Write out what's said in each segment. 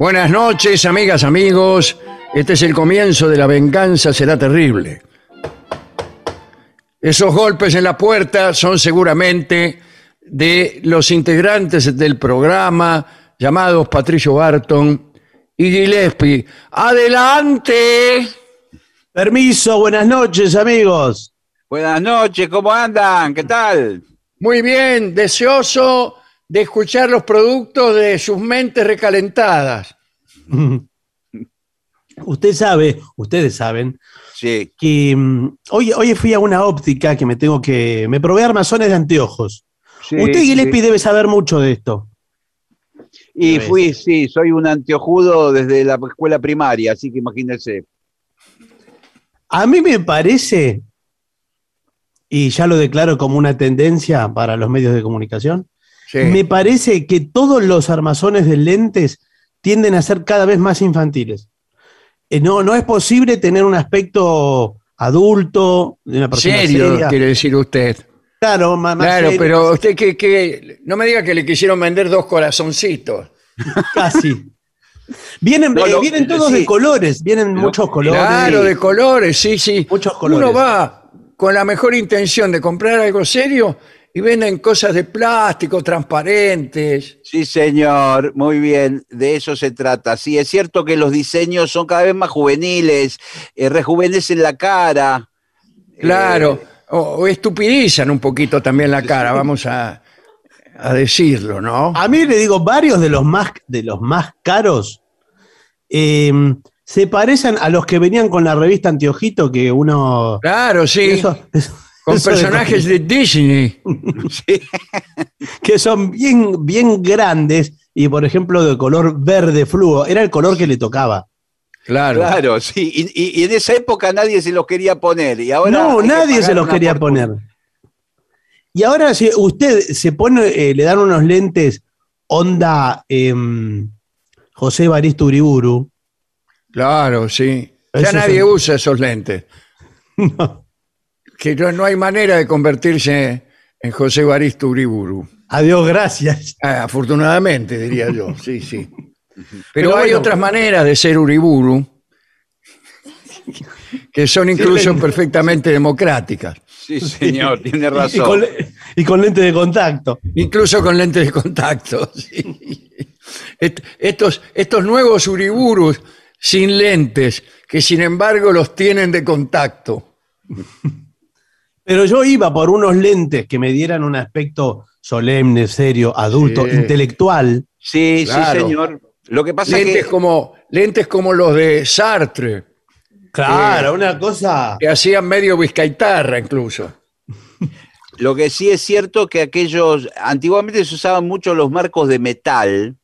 Buenas noches, amigas, amigos. Este es el comienzo de La venganza será terrible. Esos golpes en la puerta son seguramente de los integrantes del programa llamados Patricio Barton y Gillespie. ¡Adelante! Permiso, buenas noches, amigos. Buenas noches, ¿cómo andan? ¿Qué tal? Muy bien, deseoso de escuchar los productos de sus mentes recalentadas. Usted sabe, ustedes saben, Sí. que mm, hoy, hoy fui a una óptica que me tengo que. Me probé armazones de anteojos. sí, Usted, sí. Gillespie, debe saber mucho de esto. Y Debe fui, sí, soy un anteojudo desde la escuela primaria, así que imagínense. A mí me parece, y ya lo declaro como una tendencia para los medios de comunicación, Sí. me parece que todos los armazones de lentes tienden a ser cada vez más infantiles. Eh, no, no es posible tener un aspecto adulto, de una persona Serio, seria. quiere decir usted. Claro, más Claro, serio, pero usted que, que no me diga que le quisieron vender dos corazoncitos. casi. Vienen, No, eh, lo- vienen todos sí. de colores, vienen Lo- muchos colores. Claro, de colores, sí, sí. Muchos colores. Uno va con la mejor intención de comprar algo serio y venden cosas de plástico, transparentes. Sí, señor, muy bien, de eso se trata. Sí, es cierto que los diseños son cada vez más juveniles, eh, rejuvenecen la cara. Claro, Eh, o, o estupidizan un poquito también la cara, vamos a, a decirlo, ¿no? A mí le digo, varios de los más, de los más caros eh, se parecen a los que venían con la revista Antiojito, que uno. Claro, sí, eso- eso- con eso personajes de Disney. que son bien, bien grandes y, por ejemplo, de color verde fluo. Era el color que le tocaba. Claro. Claro, sí, y, y- y en esa época nadie se los quería poner. Y ahora no, nadie se los quería fortuna. poner. Y ahora, si usted se pone, eh, le dan unos lentes onda em, José Baristo Uriburu. Claro, sí. Ya nadie son- usa esos lentes. Que no, no hay manera de convertirse en José Baristo Uriburu. Adiós, gracias. Ah, afortunadamente, diría yo. Sí, sí. Pero, Pero hay bueno. otras maneras de ser Uriburu. que son incluso perfectamente democráticas, Sí, señor, tiene Y con, razón. y con lente de contacto. incluso con lentes de contacto. sí. Est- Estos, estos nuevos uriburus sin lentes, que sin embargo los tienen de contacto. Pero yo iba por unos lentes que me dieran un aspecto solemne, serio, adulto, Sí. intelectual. Sí, Claro. sí, señor. Lo que pasa Lentes es que como, lentes como los de Sartre, Claro, una cosa. que hacían medio vizcaitarra incluso. lo que sí es cierto que aquellos antiguamente se usaban mucho los marcos de metal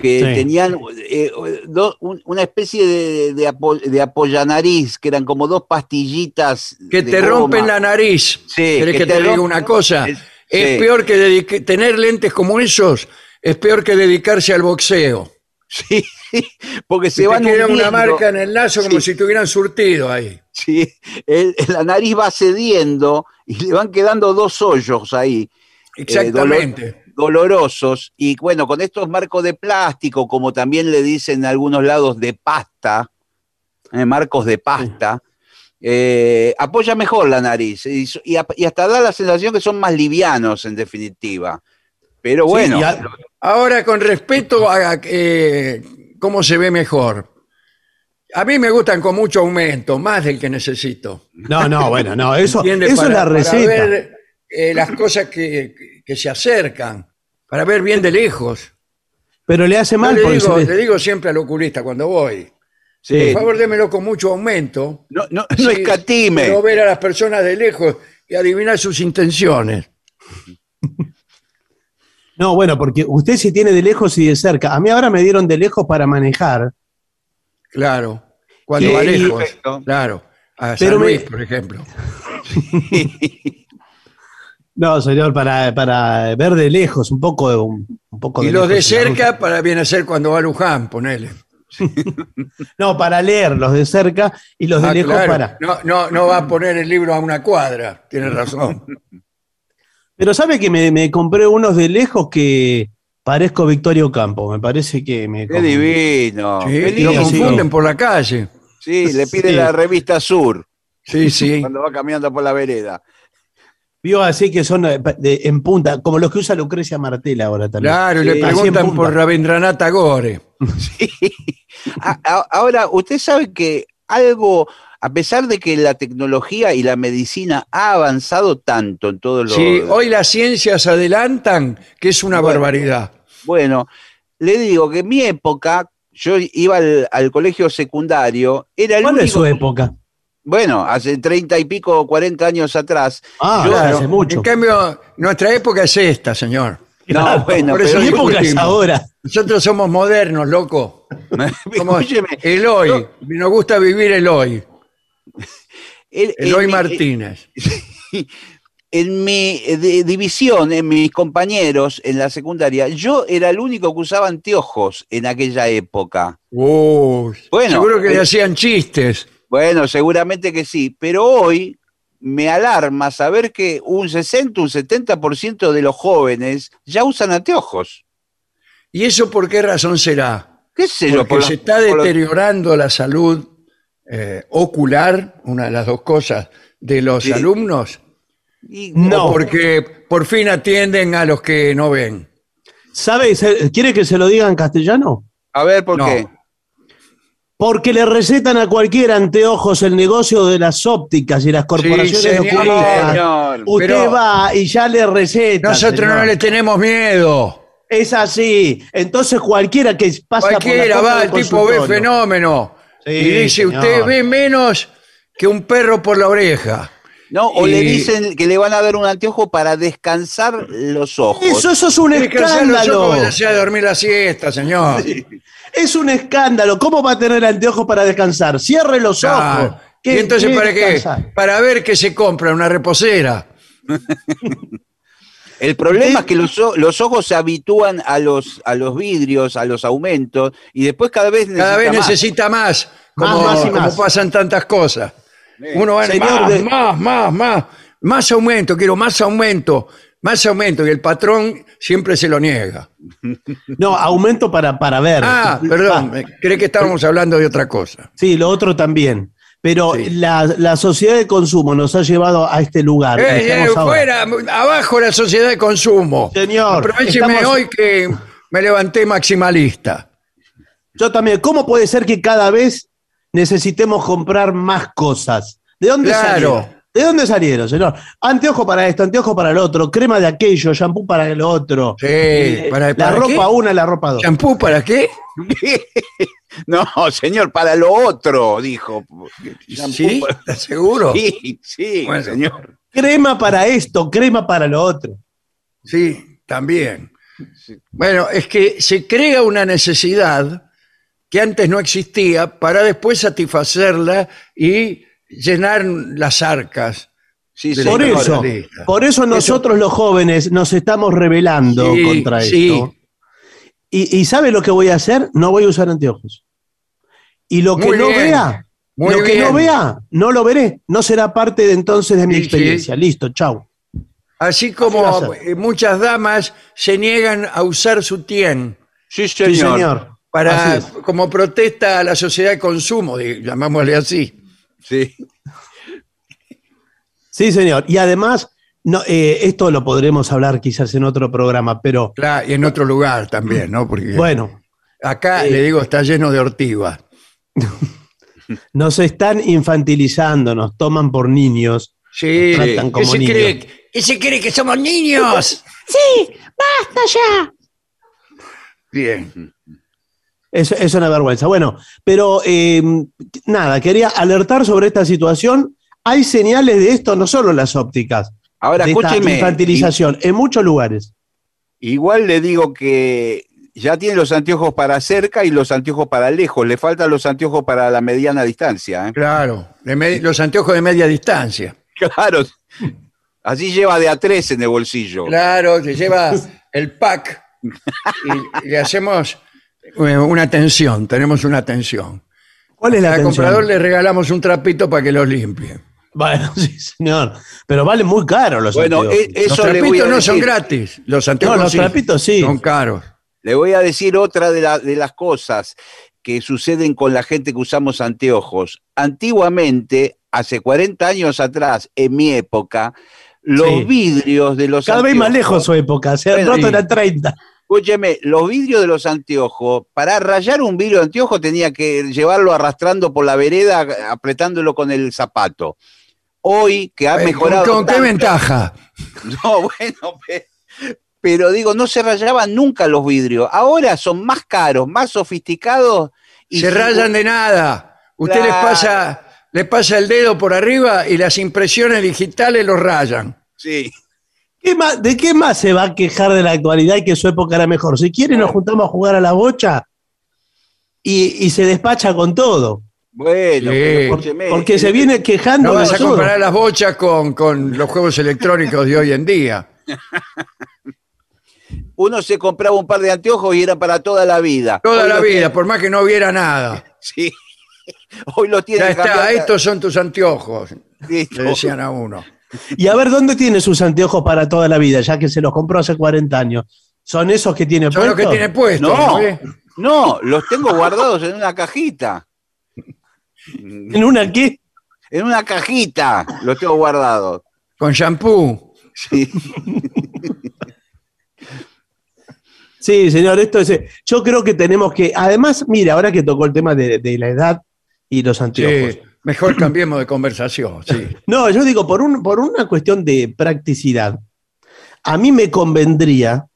que Sí. tenían eh, do- un- una especie de, de, apo- de apoyanariz que eran como dos pastillitas Que te goma. rompen la nariz. Sí, ¿Querés que que te te diga una cosa? es- Es sí. peor que dedique- tener lentes como esos, es peor que dedicarse al boxeo. Sí, porque se van queda una hundiendo. marca en el lazo como Sí. si tuvieran surtido ahí. Sí, el- la nariz va cediendo y le van quedando dos hoyos ahí. Exactamente. Dolorosos y bueno, con estos marcos de plástico, como también le dicen en algunos lados de pasta, eh, marcos de pasta, eh, apoya mejor la nariz y, hasta da la sensación que son más livianos en definitiva. Pero bueno, Sí, y a- Ahora, con respecto a eh, cómo se ve mejor. A mí me gustan con mucho aumento, más del que necesito. No, no, bueno, no, eso, eso Para- es la para receta. ver eh, las cosas que, que se acercan, para ver bien de lejos. Pero le hace Yo mal le, digo, le digo siempre al oculista cuando voy, sí, por favor démelo con mucho aumento. no, no, Sí, no escatime. Quiero ver a las personas de lejos y adivinar sus intenciones. No, bueno, porque usted si tiene de lejos y de cerca. A mí ahora me dieron de lejos para manejar. Claro. Cuando va lejos. perfecto. Claro. A San Pero me- Luis, por ejemplo. No, señor, para, para ver de lejos, un poco de un, un poco Y de los de cerca para viene a ser cuando va a Luján, ponele. No, para leer los de cerca y los de Ah, lejos claro. para. No, no, no va a poner el libro a una cuadra, tiene razón. Pero sabe que me, me compré unos de lejos que parezco Victorio Campo. Me parece que me. Qué divino. Sí, qué lo sí. confunden por la calle. Sí, le pide Sí. la revista Sur Sí, sí. cuando va caminando por la vereda. Vio así que son eh, de- en punta, como los que usa Lucrecia Martel ahora también. Claro, y Sí, le preguntan por Rabindranath Tagore. A- a- Ahora, usted sabe que algo, a pesar de que la tecnología y la medicina ha avanzado tanto en todo lo... Sí, hoy las ciencias adelantan que es una Bueno. barbaridad. Bueno, le digo que en mi época, yo iba al, al colegio secundario, era el ¿Cuál es su época? Bueno, hace treinta y pico, cuarenta años atrás. Ah, Yo- hace mucho. En cambio, nuestra época es esta, señor. No, bueno, por eso Mi época es ahora. Nosotros somos modernos, loco. Somos escúcheme, el hoy. Nos gusta vivir el hoy. el- El en hoy mi- Martínez. en mi eh, de- división, en mis compañeros en la secundaria, yo era el único que usaba anteojos en aquella época. Uy, Bueno, seguro que eh, le hacían chistes. Bueno, seguramente que sí, pero hoy me alarma saber que un 60, un 70% de los jóvenes ya usan anteojos. ¿Y eso por qué razón será? ¿Qué sé yo? Porque por se los- está por los- deteriorando la salud eh, ocular, una de las dos cosas, de los Sí. alumnos. y- No. O porque por fin atienden a los que no ven. ¿Sabe? ¿Quiere que se lo diga en castellano? A ver, ¿por No. qué? Porque le recetan a cualquier anteojos el negocio de las ópticas y las corporaciones señor. oculistas. Señor. Usted va y ya le recetan. Nosotros señor. no le tenemos miedo. Es así. Entonces cualquiera que pasa Cualquiera por la va, el tipo ve fenómeno. Sí, y dice, usted ve menos que un perro por la oreja. No, o Y- le dicen que le van a dar un anteojo para descansar los ojos. Eso, eso es un que los escándalo. a dormir la siesta, señor. Es un escándalo. ¿Cómo va a tener anteojos para descansar? Cierre los Ah, ojos. ¿Y entonces para qué? Para ver qué se compra, una reposera. El problema es que los, ojos se habitúan a los, a los vidrios, a los aumentos, y después cada vez necesita Cada vez más. necesita más, Más, como, más y como más. pasan tantas cosas. Uno va Señor más, de- más, más, más, más aumento, quiero más aumento, más aumento, y el patrón siempre se lo niega. No, aumento para, para ver. Ah, perdón, cree que estábamos hablando de otra cosa. Sí, lo otro también. Pero Sí. la, la sociedad de consumo nos ha llevado a este lugar. Eh, eh, ahora. fuera, abajo la sociedad de consumo. Señor, Aprovecheme estamos- hoy que me levanté maximalista. Yo también. ¿Cómo puede ser que cada vez necesitemos comprar más cosas? ¿De dónde Claro. salieron? ¿De dónde salieron, señor? Anteojo para esto, anteojo para el otro, crema de aquello, shampoo para el otro. Sí, Eh, para- la ¿para ropa qué? una, la ropa dos. ¿Champú para qué? No, señor, para lo otro, dijo. Shampoo ¿Sí? para- ¿Estás seguro? Sí, sí, Bueno. señor. Crema para esto, crema para lo otro. Sí, también. Bueno, es que se crea una necesidad que antes no existía para después satisfacerla y llenar las arcas. Sí, Por eso, por eso nosotros los jóvenes nos estamos rebelando Sí, contra sí. esto. Y, y ¿sabe lo que voy a hacer? No voy a usar anteojos. Y lo que Muy no bien, vea, muy lo que no vea, no lo veré. No será parte de entonces de mi Sí, experiencia. Listo, chau. Así como muchas damas se niegan a usar su tien Sí, Sí, señor. señor. Para, como protesta a la sociedad de consumo, llamámosle así. Sí. Sí, señor. Y además, no, eh, esto lo podremos hablar quizás en otro programa, pero Claro, y en otro lugar también, ¿no? Porque bueno, acá eh, le digo, está lleno de ortigas. nos están infantilizando, nos toman por niños. Sí, tratan ¿qué como niños. cree, ¿qué se cree que somos niños? Bien. Es, es una vergüenza. Bueno, pero eh, nada, quería alertar sobre esta situación. Hay señales de esto, no solo en las ópticas, Ahora, de esta escúcheme. infantilización, en muchos lugares. Igual le digo que ya tiene los anteojos para cerca y los anteojos para lejos. Le faltan los anteojos para la mediana distancia. ¿eh? Claro, los anteojos de media distancia. Claro. Así lleva de a tres en el bolsillo. Claro, se lleva el pack y le hacemos eh, una tensión, tenemos una tensión. ¿Cuál es la Al comprador le regalamos un trapito para que los limpie. Bueno, sí, señor. Pero valen muy caro los Bueno, anteojos. e- Los eso le voy trapitos no son decir. gratis, los anteojos No, los sí, trapitos sí. son caros. Le voy a decir otra de, la- de las cosas que suceden con la gente que usamos anteojos. Antiguamente, hace 40 años atrás, en mi época, los Sí. vidrios de los Cada vez más anteojos- lejos su época. Se han Bueno, roto sí. en la 30. Escúcheme, los vidrios de los anteojos, para rayar un vidrio de anteojo tenía que llevarlo arrastrando por la vereda, apretándolo con el zapato. Hoy, que ha Eh, mejorado. ¿Con, con qué ventaja? No, bueno, pe- pero digo, no se rayaban nunca los vidrios. Ahora son más caros, más sofisticados. Y se rayan de nada. Usted les pasa, les pasa el dedo por arriba y las impresiones digitales los rayan. Sí. ¿Qué más- ¿De qué más se va a quejar de la actualidad y que su época era mejor? Si quiere, nos juntamos a jugar a la bocha y, y se despacha con todo. Bueno, Sí. pero Por- escúcheme, porque se viene quejando No de vas a comparar las bochas con, con los juegos electrónicos de hoy en día. Uno se compraba un par de anteojos y eran para toda la vida. Toda Hoy la vida, tiene- por más que no hubiera nada. Sí. Hoy lo tiene Ya está, estos son tus anteojos, le decían a uno. Y a ver, ¿dónde tiene sus anteojos para toda la vida? Ya que se los compró hace 40 años. ¿Son esos que tiene Son los que puestos? tiene puesto. No, no, los tengo guardados en una cajita. ¿En una qué? En una cajita los tengo guardados. Con shampoo. Sí. Sí, señor, esto es. Yo creo que tenemos que. Además, mira, ahora que tocó el tema de, de la edad y los anteojos. Sí, mejor cambiemos de conversación. Sí. No, yo digo, por, un, por una cuestión de practicidad, a mí me convendría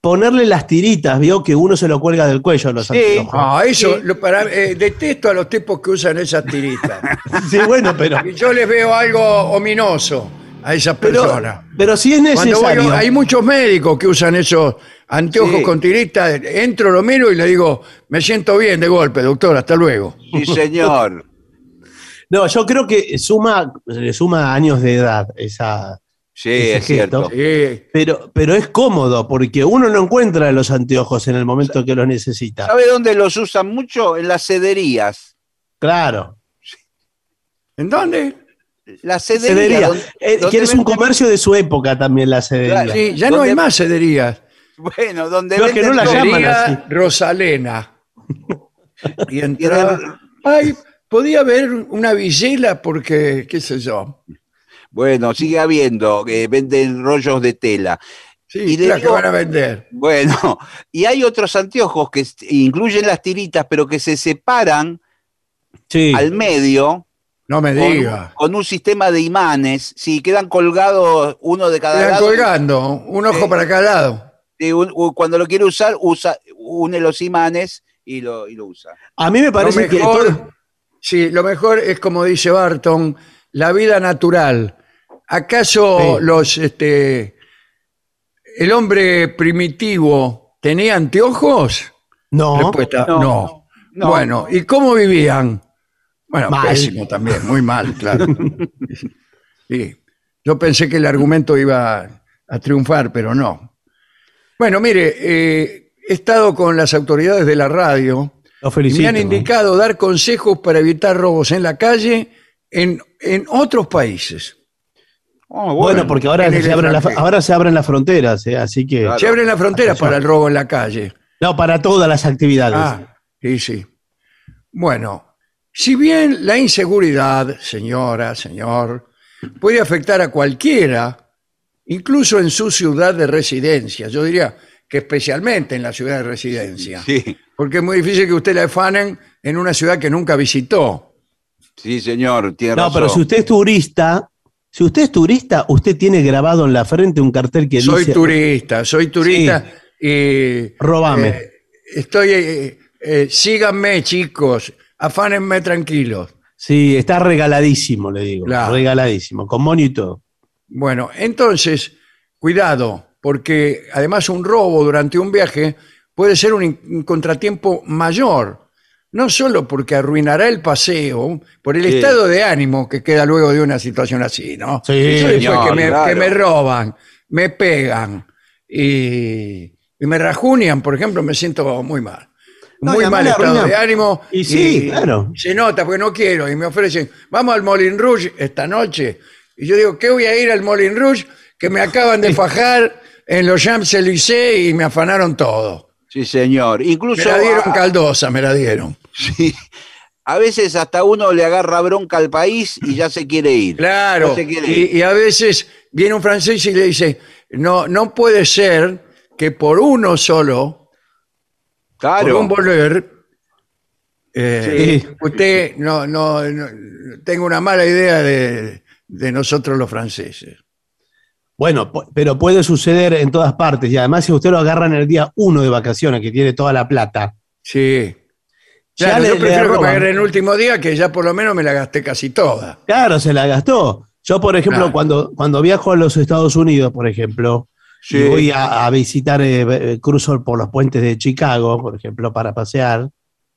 ponerle las tiritas, vio que uno se lo cuelga del cuello a los Sí. anteojos. Ah, eso, lo- para- eh, detesto a los tipos que usan esas tiritas. Sí, bueno, pero, Y Yo les veo algo ominoso a esas pero, personas. pero si es Cuando voy- necesario. hay muchos médicos que usan esos anteojos Sí. con tiritas. Entro, lo miro y le digo, me siento bien de golpe, doctor, hasta luego. Sí, señor. No, yo creo que suma, le suma años de edad esa. Sí, Ese es cierto. Sí. Pero, pero es cómodo porque uno no encuentra los anteojos en el momento que los necesita. ¿Sabe dónde los usan mucho? En las cederías. Claro. ¿En dónde? La cedería. Eh, que es un comercio de su época también, la cedería. Claro. Sí, ya no ¿Dónde- hay más cederías. Bueno, donde No, es que no la llaman así. Rosalena. Y entrar. Ay, podía haber una visela porque, qué sé yo. Bueno, sigue habiendo, que venden rollos de tela. Sí, Y que van a vender. Bueno, y hay otros anteojos que incluyen las tiritas, pero que se separan Sí. al medio No me con, diga. con un sistema de imanes. Sí, quedan colgados uno de cada Quedan lado. colgando, un ojo para cada lado. Y un- u- cuando lo quiere usar, usa, une los imanes y lo, y lo usa. A mí me parece lo que todo- sí, lo mejor es como dice Barton, la vida natural. ¿Acaso Sí. los, este, el hombre primitivo tenía anteojos? no, Respuesta, No, no. no. Bueno, ¿y cómo vivían? Bueno, Mal. pésimo también, muy mal, claro. Sí. Yo pensé que el argumento iba a triunfar, pero no. Bueno, mire, eh, he estado con las autoridades de la radio lo y me han indicado dar consejos para evitar robos en la calle en, en otros países. Oh, Bueno, porque ahora se, abren ahora se abren las fronteras, eh, así que... Claro. Se abren las fronteras para el robo en la calle. No, para todas las actividades. Ah, sí, sí. Bueno, si bien la inseguridad, señora, señor, puede afectar a cualquiera, incluso en su ciudad de residencia, yo diría que especialmente en la ciudad de residencia, Sí, porque es muy difícil que usted la afanen en una ciudad que nunca visitó. sí, señor, tiene no, razón. pero si usted es turista, si usted es turista, usted tiene grabado en la frente un cartel que Soy dice... turista, soy turista y Robame. eh, estoy, eh, eh, síganme chicos, afánenme tranquilos. Sí, está regaladísimo, le digo. Claro. Regaladísimo, con y todo. Bueno, entonces, cuidado, porque además un robo durante un viaje puede ser un, contratiempo mayor, no solo porque arruinará el paseo, por el Sí. estado de ánimo que queda luego de una situación así, ¿no? Sí, Yo después señor, que, me, claro. que me roban, me pegan y, y me rajunian, por ejemplo, me siento muy mal. No, muy además mal le estado arruinan- de ánimo. Y sí, claro. Se nota porque no quiero y me ofrecen, vamos al Molin Rouge esta noche. Y yo digo, ¿qué voy a ir al Molin Rouge? Que me acaban de fajar en los Champs-Élysées y me afanaron todo. Sí, señor. Me Incluso la dieron a, caldosa, me la dieron. sí, a veces hasta uno le agarra bronca al país y ya se quiere ir. Claro. No se quiere ir. Y, y a veces viene un francés y le dice, no, no puede ser que por uno solo, por Claro. un volver, eh, Sí. usted no, no, no tenga una mala idea de, de nosotros los franceses. Bueno, pero puede suceder en todas partes. Y además, si usted lo agarra en el día uno de vacaciones, que tiene toda la plata, Sí. Ya Claro, le- yo le prefiero en el último día, que ya por lo menos me la gasté casi toda. claro, se la gastó. Yo, por ejemplo, Claro. cuando, cuando viajo a los Estados Unidos, por ejemplo, Sí. y voy a, a visitar, eh, eh, cruzo por los puentes de Chicago, por ejemplo, para pasear,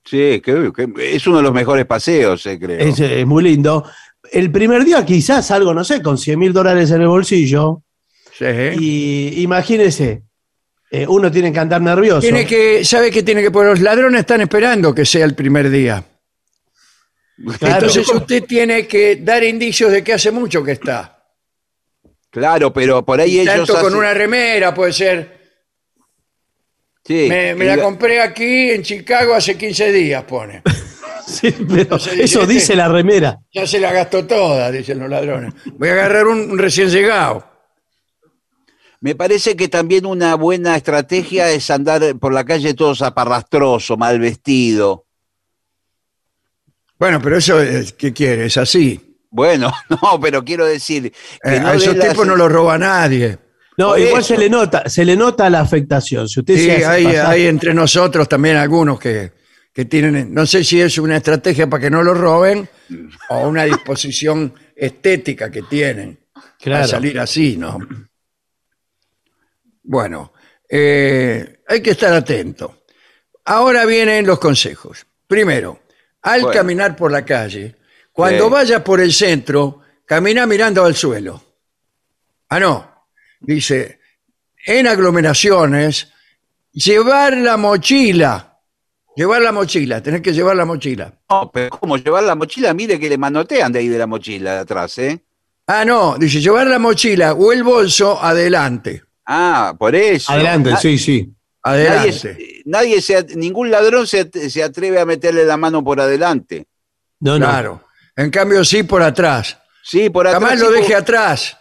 Sí, que, que es uno de los mejores paseos, eh, creo. es, es muy lindo. El primer día quizás algo, no sé, con 100 mil dólares en el bolsillo, Sí. y imagínese, eh, uno tiene que andar nervioso. Tiene que, ¿sabe qué tiene que poner? Los ladrones están esperando que sea el primer día. Claro. Entonces usted tiene que dar indicios de que hace mucho que está. Claro, pero por ahí ellos. Tanto con hacen- una remera, puede ser. Sí, Me, me y- la compré aquí en Chicago hace 15 días, pone. Sí, pero Entonces dice, eso este- dice la remera. Ya se la gastó toda, dicen los ladrones. Voy a agarrar un, un recién llegado. Me parece que también una buena estrategia es andar por la calle todo zaparrastroso, mal vestido. Bueno, pero eso, es- ¿qué quiere? Es así. Bueno, no, pero quiero decir que Eh, no a esos tipos no los roba nadie. No, Por igual eso. se le nota, se le nota la afectación. Si usted Sí, se hace hay, pasar- hay entre nosotros también algunos que, que tienen, no sé si es una estrategia para que no lo roben o una disposición estética que tienen para Claro. salir así, ¿no? Bueno, eh, hay que estar atento. Ahora vienen los consejos. Primero, al Bueno. caminar por la calle, cuando Sí. vayas por el centro, camina mirando al suelo. Ah, no. Dice, en aglomeraciones, llevar la mochila. Llevar la mochila, tenés que llevar la mochila. No, pero ¿cómo llevar la mochila? Mire que le manotean de ahí de la mochila de atrás, ¿eh? Ah, no, dice, llevar la mochila o el bolso adelante. Ah, por eso. Adelante, sí, sí. Adelante. nadie se, ningún ladrón se, se atreve a meterle la mano por adelante. No, no. Claro. En cambio, sí por atrás. Sí, por atrás. Jamás lo por- deje atrás.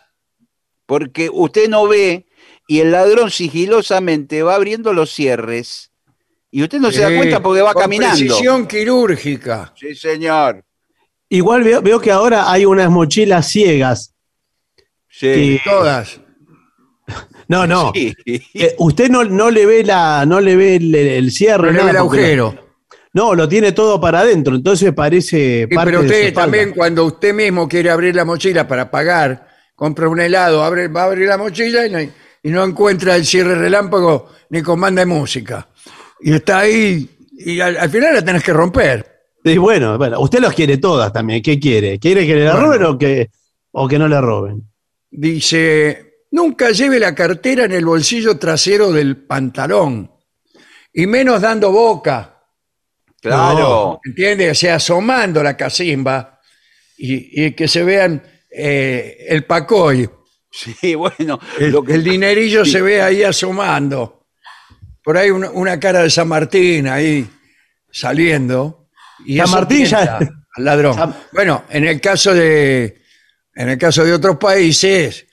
porque usted no ve y el ladrón sigilosamente va abriendo los cierres y usted no se da cuenta porque va con caminando. Precisión quirúrgica. Sí, señor. Igual veo, veo que ahora hay unas mochilas ciegas. Sí. que- Todas. No, no. Sí. Eh, usted no, no le ve la, no le ve el, el cierre. No le ve el agujero. lo- no, lo tiene todo para adentro, entonces parece Sí, parte pero de su usted espalda. también, cuando usted mismo quiere abrir la mochila para pagar, compra un helado, abre, va a abrir la mochila y no, y no encuentra el cierre relámpago ni comanda de música. Y está ahí, y al, al final la tenés que romper. Y bueno, bueno, usted los quiere todas también. ¿Qué quiere? ¿Quiere que le Bueno. roben o que, o que no le roben? Dice, nunca lleve la cartera en el bolsillo trasero del pantalón, y menos dando boca. Claro. ¿Entiende? O sea, asomando la casimba y, y que se vean eh, el pacoy. Sí, bueno. El, lo que- el dinerillo se ve ahí asomando. Por ahí una, una cara de San Martín ahí saliendo. Y San Martín ya- al ladrón. San- Bueno, en el caso de en el caso de otros países,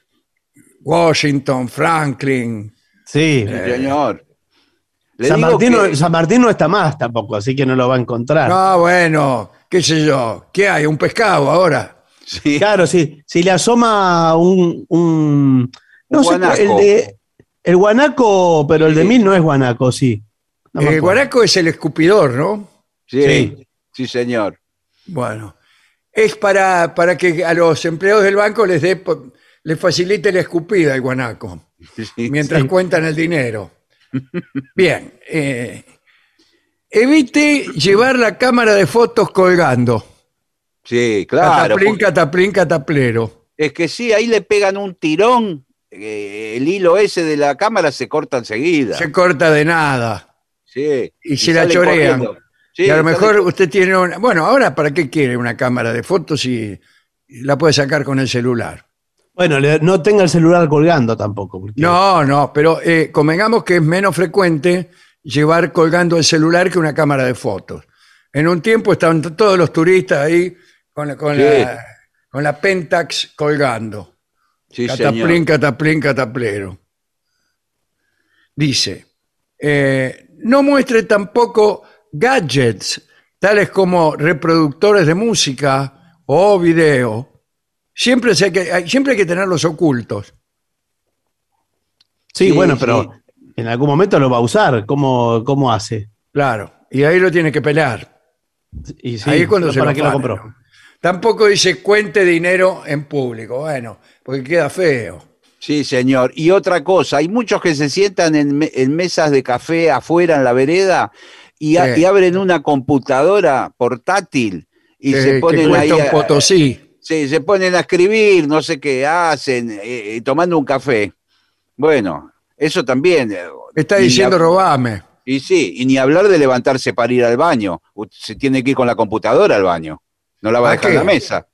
Washington, Franklin, Sí. Señor. Le San digo Martín, que- no, San Martín no está más tampoco, así que no lo va a encontrar. no, bueno, qué sé yo, ¿qué hay? Un pescado ahora. Sí. Claro, sí. Si le asoma un. un no Un sé, guanaco. el de. El guanaco, pero el de Sí. mil no es guanaco, sí. No el guaraco es el escupidor, ¿no? Sí, Sí. sí, señor. Bueno, es para, para que a los empleados del banco les dé, les facilite la escupida el guanaco, Sí, mientras Sí. cuentan el dinero. Bien, eh, evite llevar la cámara de fotos colgando. Sí, claro. cataplín, porque- cataplín, cataplero. Es que sí, ahí le pegan un tirón. eh, el hilo ese de la cámara se corta enseguida. Se corta de nada. Sí. y se la chorean. Sí, y a lo mejor usted tiene una... Bueno, ahora, ¿para qué quiere una cámara de fotos si la puede sacar con el celular? Bueno, no tenga el celular colgando tampoco. porque- No, no, pero eh, convengamos que es menos frecuente llevar colgando el celular que una cámara de fotos. En un tiempo estaban todos los turistas ahí con la, con Sí. la, con la Pentax colgando. Sí, cataplín, señor. cataplín, cataplero. Dice, eh, no muestre tampoco gadgets, tales como reproductores de música o video. Siempre, hay que, siempre hay que tenerlos ocultos. Sí, Sí, bueno, sí. pero en algún momento lo va a usar. ¿Cómo, cómo hace? Claro, y ahí lo tiene que pelar. Y sí, ahí es cuando se ¿Para lo afane, compró? ¿no? Tampoco dice cuente dinero en público. Bueno, porque queda feo. Sí, señor. Y otra cosa, hay muchos que se sientan en, me- en mesas de café afuera en la vereda y, a- Sí. y abren una computadora portátil y que, se que ponen ahí. cuesta un a- potosí. Sí, se ponen a escribir, no sé qué hacen, eh, eh, tomando un café. Bueno, eso también. eh, Está y diciendo la- robame. Y sí, y ni hablar de levantarse para ir al baño. Se tiene que ir con la computadora al baño. No la va a ¿A dejar en la mesa.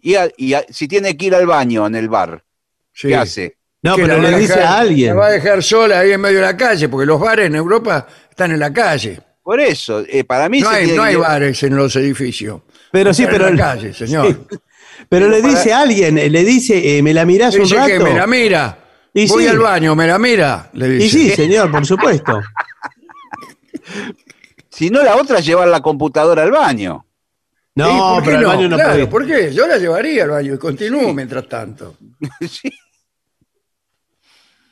Y, a- y a- si tiene que ir al baño en el bar, Sí. ¿qué hace? No, pero le dice dejar- a alguien. La va a dejar sola ahí en medio de la calle, porque los bares en Europa están en la calle. Por eso, eh, para mí No se hay, tiene no que- hay bares en los edificios. Pero sí, pero. en la calle, señor. Sí. Pero le para- dice a alguien, eh, le dice, eh, ¿me la mirás un Dice rato? que me la mira. Y Voy sí. al baño, me la mira. Le dice. Y sí, señor, por supuesto. Si no, la otra es llevar la computadora al baño. No, ¿Y por qué pero al baño no Claro, puede. ¿por qué? Yo la llevaría al baño y continúo mientras tanto. Sí.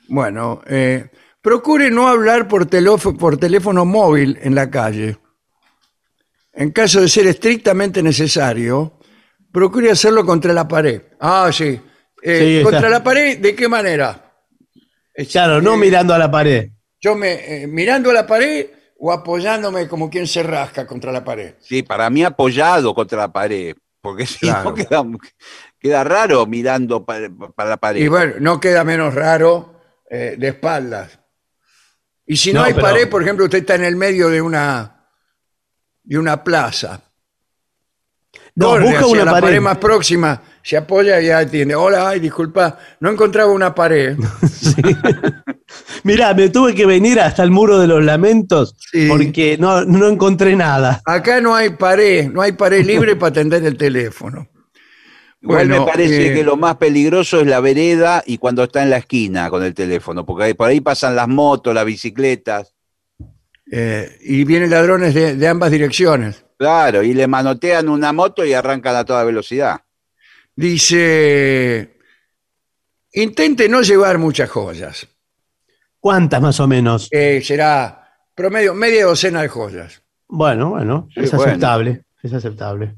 Bueno, eh, procure no hablar por, telófo- por teléfono móvil en la calle. En caso de ser estrictamente necesario, procure hacerlo contra la pared. Ah, sí. Eh, Sí, está. ¿Contra la pared de qué manera? Claro, no Eh, mirando a la pared. Yo me, eh, mirando a la pared o apoyándome como quien se rasca contra la pared. Sí, para mí apoyado contra la pared. Porque si Claro. no queda, queda raro mirando para, para la pared. Y bueno, no queda menos raro eh, de espaldas. Y si no, No, hay pero- pared, por ejemplo, usted está en el medio de una, de una plaza. No, Corre busca hacia una la pared. pared más próxima, se apoya y ya atiende. Hola, ay, disculpa, no encontraba una pared. Mirá, me tuve que venir hasta el muro de los lamentos Sí. porque no, no encontré nada. Acá no hay pared, no hay pared libre para atender el teléfono. Igual Bueno, me parece eh, que lo más peligroso es la vereda y cuando está en la esquina con el teléfono, porque ahí- por ahí pasan las motos, las bicicletas. eh, y vienen ladrones de, de ambas direcciones. Claro, y le manotean una moto y arrancan a toda velocidad. Dice, intente no llevar muchas joyas. ¿Cuántas más o menos? Eh, será promedio, media docena de joyas. Bueno, bueno, Sí, es bueno. aceptable. Es aceptable.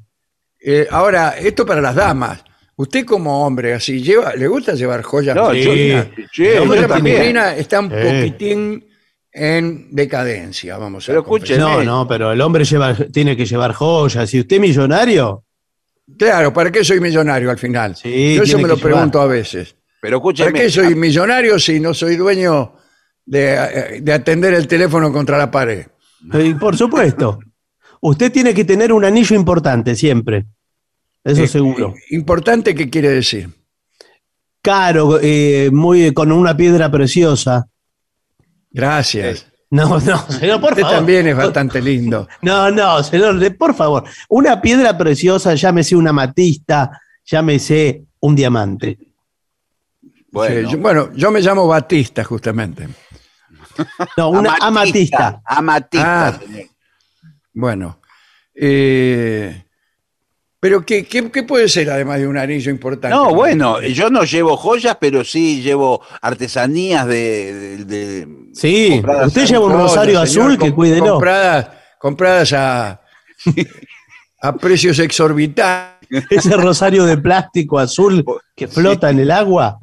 Eh, ahora, esto para las damas. Usted como hombre, así, lleva, ¿le gusta llevar joyas? No, yo- sí, La yo joya también. está un Sí. poquitín en decadencia, vamos a Pero confesar. escuche, No, no, pero el hombre lleva, tiene que llevar joyas. Si usted es millonario, Claro, ¿para qué soy millonario al final? Sí, Yo eso me lo llevar. pregunto a veces. Pero ¿Para escúcheme, qué soy millonario si no soy dueño de, de atender el teléfono contra la pared? eh, por supuesto. Usted tiene que tener un anillo importante siempre. Eso Eh, seguro. Importante, ¿qué quiere decir? Caro, eh, muy con una piedra preciosa. Gracias. No, no, señor, por Usted favor. también es bastante lindo. No, no, señor, de- por favor. Una piedra preciosa, llámese una matista, llámese un diamante. bueno, Sí, yo- bueno, yo me llamo Batista, justamente. No, una amatista. Amatista. Ah. Bueno. eh, pero ¿qué, qué, qué puede ser además de un anillo importante? No, bueno, yo no llevo joyas, pero sí llevo artesanías de... de- de- Sí, usted lleva un rosario señor, azul que cuídelo. Compradas, compradas a, a precios exorbitantes. Ese rosario de plástico azul que flota en el agua.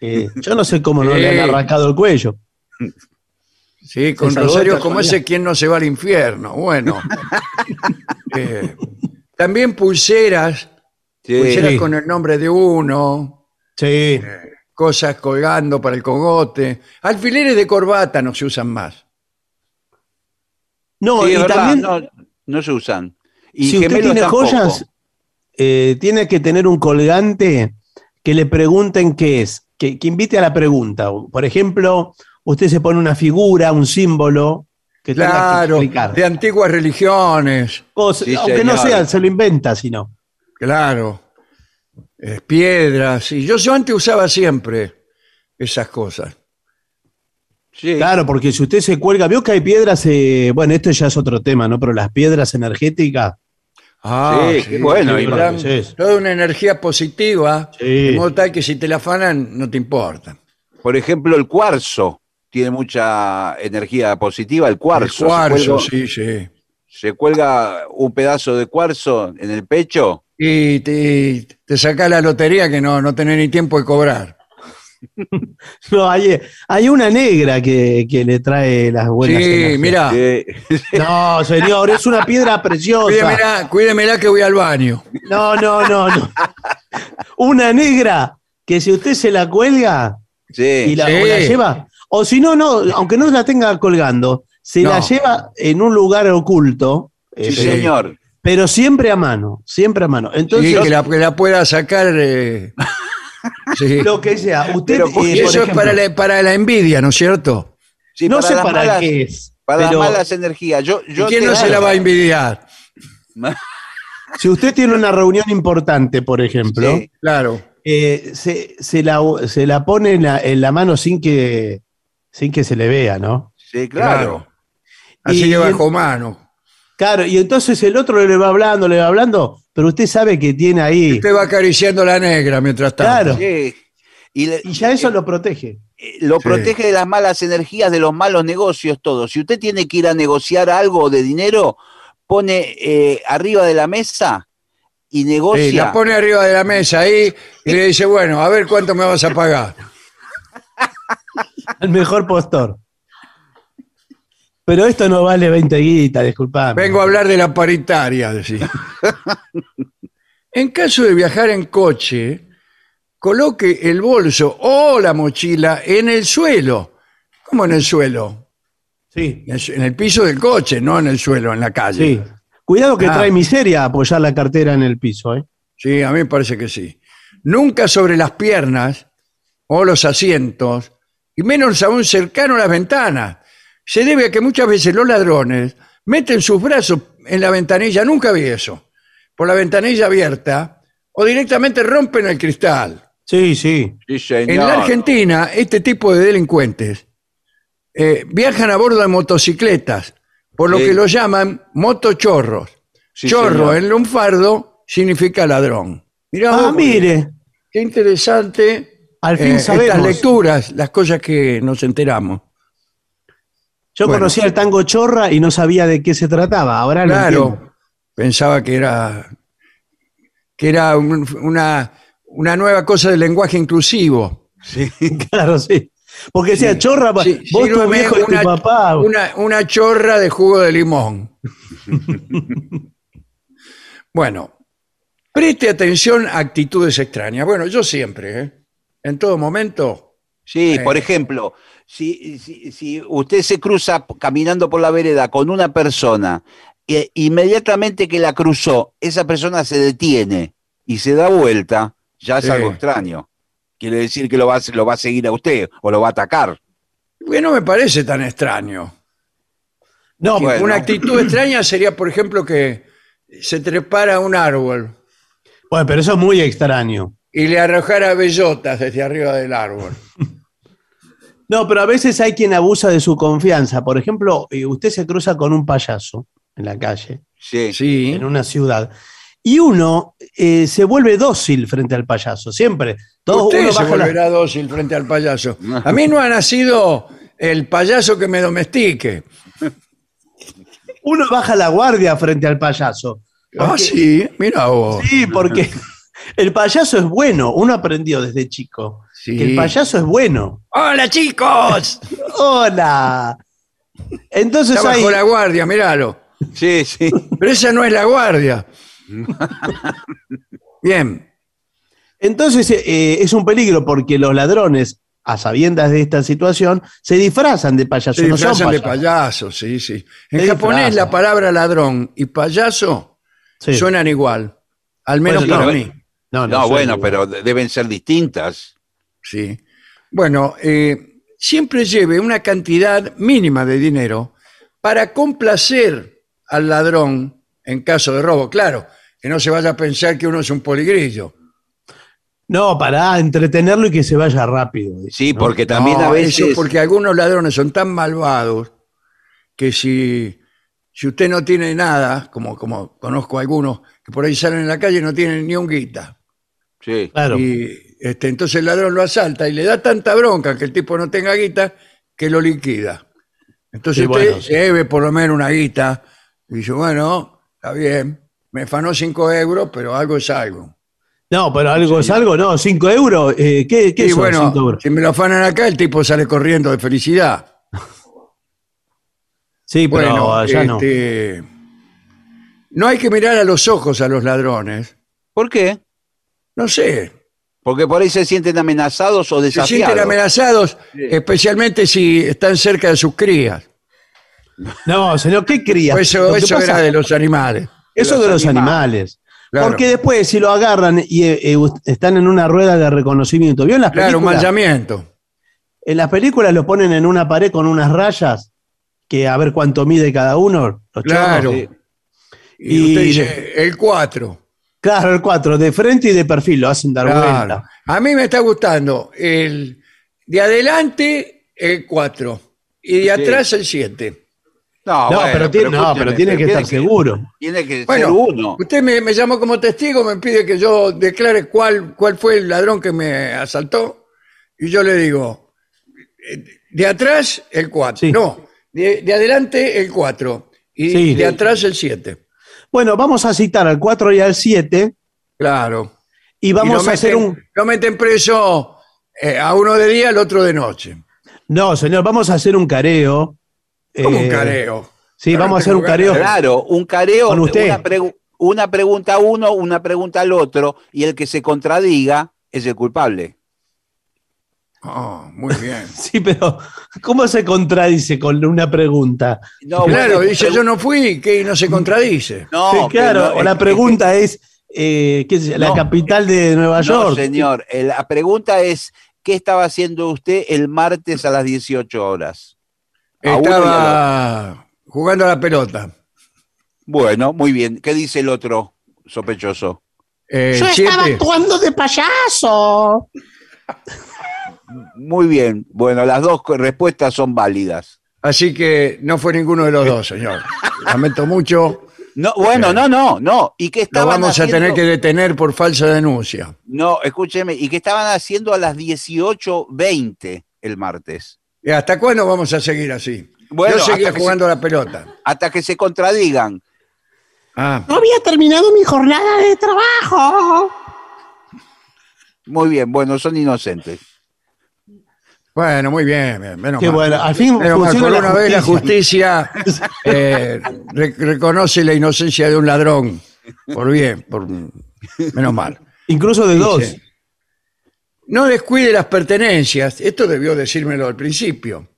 eh, yo no sé cómo no le han arrancado el cuello. Sí, con rosarios como ese, ¿quién no se va al infierno? Bueno. Eh, también pulseras, Sí. pulseras Sí. con el nombre de uno, Sí. cosas colgando para el cogote. Alfileres de corbata no se usan más. No, Sí, y es verdad, también, no, no se usan. Y si usted gemelos tiene tampoco. joyas, eh, tiene que tener un colgante que le pregunten qué es, que, que invite a la pregunta. Por ejemplo, usted se pone una figura, un símbolo que tenga que Claro, explicar. de antiguas religiones, Cosas- Sí, aunque no señor. sea, se lo inventa, sino. claro. Eh, piedras. Y yo, yo antes usaba siempre esas cosas. Sí. Claro, porque si usted se cuelga, vio que hay piedras, eh, bueno, esto ya es otro tema, ¿no? Pero las piedras energéticas, Ah, Sí, bueno, sí, y- dan toda una energía positiva, Sí. de modo tal que si te la afanan, no te importa. Por ejemplo, el cuarzo tiene mucha energía positiva. El cuarzo. El cuarzo, se, cuelga, sí, sí. se cuelga un pedazo de cuarzo en el pecho. Y te, te saca la lotería que no, no tenés ni tiempo de cobrar. No, hay, hay una negra que, que le trae las buenas. Sí, mira, Sí. No, señor, es una piedra preciosa. cuídemela, cuídemela que voy al baño. No, no, no, no. Una negra que si usted se la cuelga Sí. y la, Sí. la lleva, o si no, no, aunque no la tenga colgando, se No. la lleva en un lugar oculto, Sí, pero, señor. pero siempre a mano, siempre a mano. Entonces, Sí, que la, que la pueda sacar. eh, sí. lo que sea, usted, Pero, eh, eso es para la, para la envidia, ¿no es cierto? Sí, no sé para malas- qué es, Para pero las malas energías. Yo, ¿Y yo quién no se la va a envidiar? si usted tiene una reunión importante, por ejemplo, Sí. Claro. eh, se, se la, se la pone en la, en la mano sin que, sin que se le vea, ¿no? Sí, claro. Así Y- de bajo mano. Claro, y entonces el otro le va hablando, le va hablando, pero usted sabe que tiene ahí. Usted va acariciando la negra mientras tanto. Claro. Sí. Y, le- Y ya eso lo protege. eh, lo Sí. protege de las malas energías, de los malos negocios, todo. Si usted tiene que ir a negociar algo de dinero, pone eh, arriba de la mesa y negocia. Sí, la pone arriba de la mesa ahí y le dice, bueno, a ver cuánto me vas a pagar. El mejor postor. Pero esto no vale 20 guitas, disculpame. Vengo a hablar de la paritaria, decía. En caso de viajar en coche, coloque el bolso o la mochila en el suelo. ¿Cómo en el suelo? Sí, En el su- en el piso del coche, no en el suelo, en la calle. sí. Cuidado que Ah. trae miseria apoyar la cartera en el piso, ¿eh? Sí, a mí me parece que sí. Nunca sobre las piernas o los asientos y menos aún cercano a las ventanas. Se debe a que muchas veces los ladrones meten sus brazos en la ventanilla, nunca vi eso, por la ventanilla abierta, o directamente rompen el cristal. Sí, sí. Sí, señor. En la Argentina, este tipo de delincuentes eh, viajan a bordo de motocicletas, por lo Sí. que lo llaman motochorros. Sí, Chorro señor. en lunfardo significa ladrón. Mirá Ah, vos, mire, qué interesante al fin eh, estas sabemos. lecturas, las cosas que nos enteramos. Yo Bueno. conocía el tango chorra y no sabía de qué se trataba. Ahora lo entiendo. Claro, pensaba que era que era un- una, una nueva cosa del lenguaje inclusivo. Claro, sí. Porque decía, Sí. chorra, pa- Sí, vos tu viejo y tu una- papá. Una, una chorra de jugo de limón. bueno, preste atención a actitudes extrañas. Bueno, yo siempre, ¿eh? En todo momento. Sí, Eh. por ejemplo, si, si, si usted se cruza caminando por la vereda con una persona, e inmediatamente que la cruzó, esa persona se detiene y se da vuelta, ya es Sí. algo extraño. Quiere decir que lo va, a- lo va a seguir a usted o lo va a atacar. Que no me parece tan extraño. No, Bueno. Una actitud extraña sería, por ejemplo, que se trepara a un árbol bueno, pero eso es muy extraño. Y le arrojara bellotas desde arriba del árbol. No, pero a veces hay quien abusa de su confianza. Por ejemplo, eh, usted se cruza con un payaso en la calle, Sí. Sí. en una ciudad, y uno eh, se vuelve dócil frente al payaso, siempre. Todo Usted uno se baja la- volverá dócil frente al payaso. A mí no ha nacido el payaso que me domestique. uno baja la guardia frente al payaso. Ah, sí, mira vos. Sí, porque el payaso es bueno. Uno aprendió desde chico Sí. que el payaso es bueno. ¡Hola, chicos! ¡Hola! Entonces Está hay. bajo la guardia, míralo. Sí, sí. Pero esa no es la guardia. Bien. Entonces eh, es un peligro porque los ladrones, a sabiendas de esta situación, se disfrazan de payaso. Se no son disfrazan de payasos. payaso, sí, sí. En Se japonés disfrazan. la palabra ladrón y payaso Sí. suenan igual. Al menos para no, mí. No, No, bueno, igual. pero de- deben ser distintas. Sí. Bueno, eh, siempre lleve una cantidad mínima de dinero para complacer al ladrón en caso de robo. Claro, que no se vaya a pensar que uno es un poligrillo. No, para entretenerlo y que se vaya rápido. Sí, ¿no? porque también No, a veces. eso porque algunos ladrones son tan malvados que si, si usted no tiene nada, como, como conozco algunos que por ahí salen en la calle y no tienen ni un guita. Sí. Claro. Y este, entonces el ladrón lo asalta y le da tanta bronca que el tipo no tenga guita que lo liquida. Entonces Sí, usted bueno, sí. lleve por lo menos una guita y dice, bueno, está bien, me fanó cinco euros, pero algo es algo. No, pero algo es algo, no, 5 euros. eh, ¿Qué, qué y son bueno, cinco euros? si me lo afanan acá, el tipo sale corriendo de felicidad. Sí, pero Bueno, allá no. este, no hay que mirar a los ojos a los ladrones. ¿Por qué? No sé, Porque por ahí se sienten amenazados o se desafiados. sienten amenazados, especialmente si están cerca de sus crías. No, señor, ¿qué cría? Pues eso Lo que eso pasa- era de los animales. Eso de de los animales. Claro. Porque después, si lo agarran y eh, eh, están en una rueda de reconocimiento, ¿vio en las Claro, un películas? manchamiento. En las películas lo ponen en una pared con unas rayas, que a ver cuánto mide cada uno. Los Claro. Y- usted dice, el 4. Claro, el cuatro, de frente y de perfil, lo hacen dar vuelta. A mí me está gustando el de adelante, el 4. Y de atrás, el 7. No, No, bueno, pero, tiene, no, escúcheme, pero tiene que estar seguro. Tiene que ser Bueno, uno. usted me, me llamó como testigo, me pide que yo declare cuál, cuál fue el ladrón que me asaltó. Y yo le digo, eh, de atrás, el 4. Sí. No, de, de adelante, el 4. Y Sí. de atrás, el 7. Bueno, vamos a citar al 4 y al 7 Claro. y Y vamos a hacer meten- un... Lo meten preso eh, a uno de día, al otro de noche. No, señor, vamos a hacer un careo. Como un eh, careo. Sí, Ahora vamos a hacer un careo. Claro, un careo, Con usted. Una, pregu- una pregunta a uno, una pregunta al otro, y el que se contradiga es el culpable. Oh, muy bien. Sí, pero ¿cómo se contradice con una pregunta? No, claro, bueno, dice yo no fui, que no se contradice. No, Sí, claro, pero, o la pregunta es, eh, ¿qué sé yo, la No. capital de Nueva No, York. señor, la pregunta es ¿qué estaba haciendo usted el martes a las 18 horas? A Estaba jugando a la pelota. Bueno, muy bien. ¿Qué dice el otro sospechoso? Eh, Yo estaba actuando de payaso. Muy bien. Bueno, las dos respuestas son válidas. Así que no fue ninguno de los dos, señor. Lamento mucho. No, bueno, no, no, no. ¿Y qué Lo estaban vamos a haciendo? tener que detener por falsa denuncia. No, escúcheme. ¿Y qué estaban haciendo a las 18.20 el martes? ¿Y hasta cuándo vamos a seguir así? Bueno, Yo seguía hasta que jugando la pelota. Hasta que se contradigan. Ah, No había terminado mi jornada de trabajo. Muy bien, bueno, son inocentes. Bueno, muy bien, bien, menos Qué mal. bueno, al fin Menos mal, funciona por la una vez la justicia. eh, re- reconoce la inocencia de un ladrón. Por bien, por menos mal. Incluso de dos. Dice, No descuide las pertenencias. Esto debió decírmelo al principio.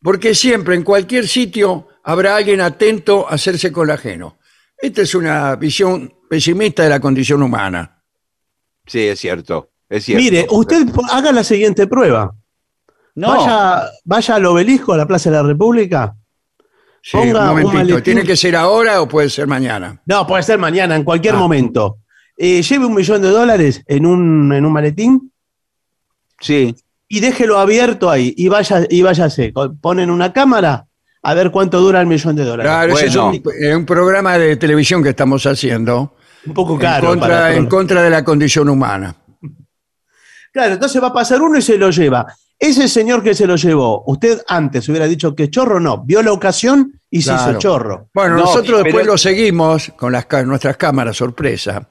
Porque siempre, en cualquier sitio, habrá alguien atento a hacerse con lo ajeno. Esta es una visión pesimista de la condición humana. Sí, es cierto. Es cierto. Mire, usted po- haga la siguiente prueba. No, Vaya, vaya al obelisco, a la Plaza de la República. Sí, Ponga un momentito. ¿Tiene que ser ahora o puede ser mañana? No, puede ser mañana, en cualquier Ah. momento. Eh, lleve un millón de dólares en un, en un maletín sí. y déjelo abierto ahí y vaya y váyase. Ponen una cámara a ver cuánto dura el millón de dólares. Claro, ese es un, eh, un programa de televisión que estamos haciendo un poco en, caro. contra, para- en contra de la condición humana. Claro, entonces va a pasar uno y se lo lleva. Ese señor que se lo llevó, usted antes hubiera dicho que chorro no, vio la ocasión y se Claro. hizo chorro. Bueno, No, nosotros después pero- lo seguimos con las, nuestras cámaras sorpresa.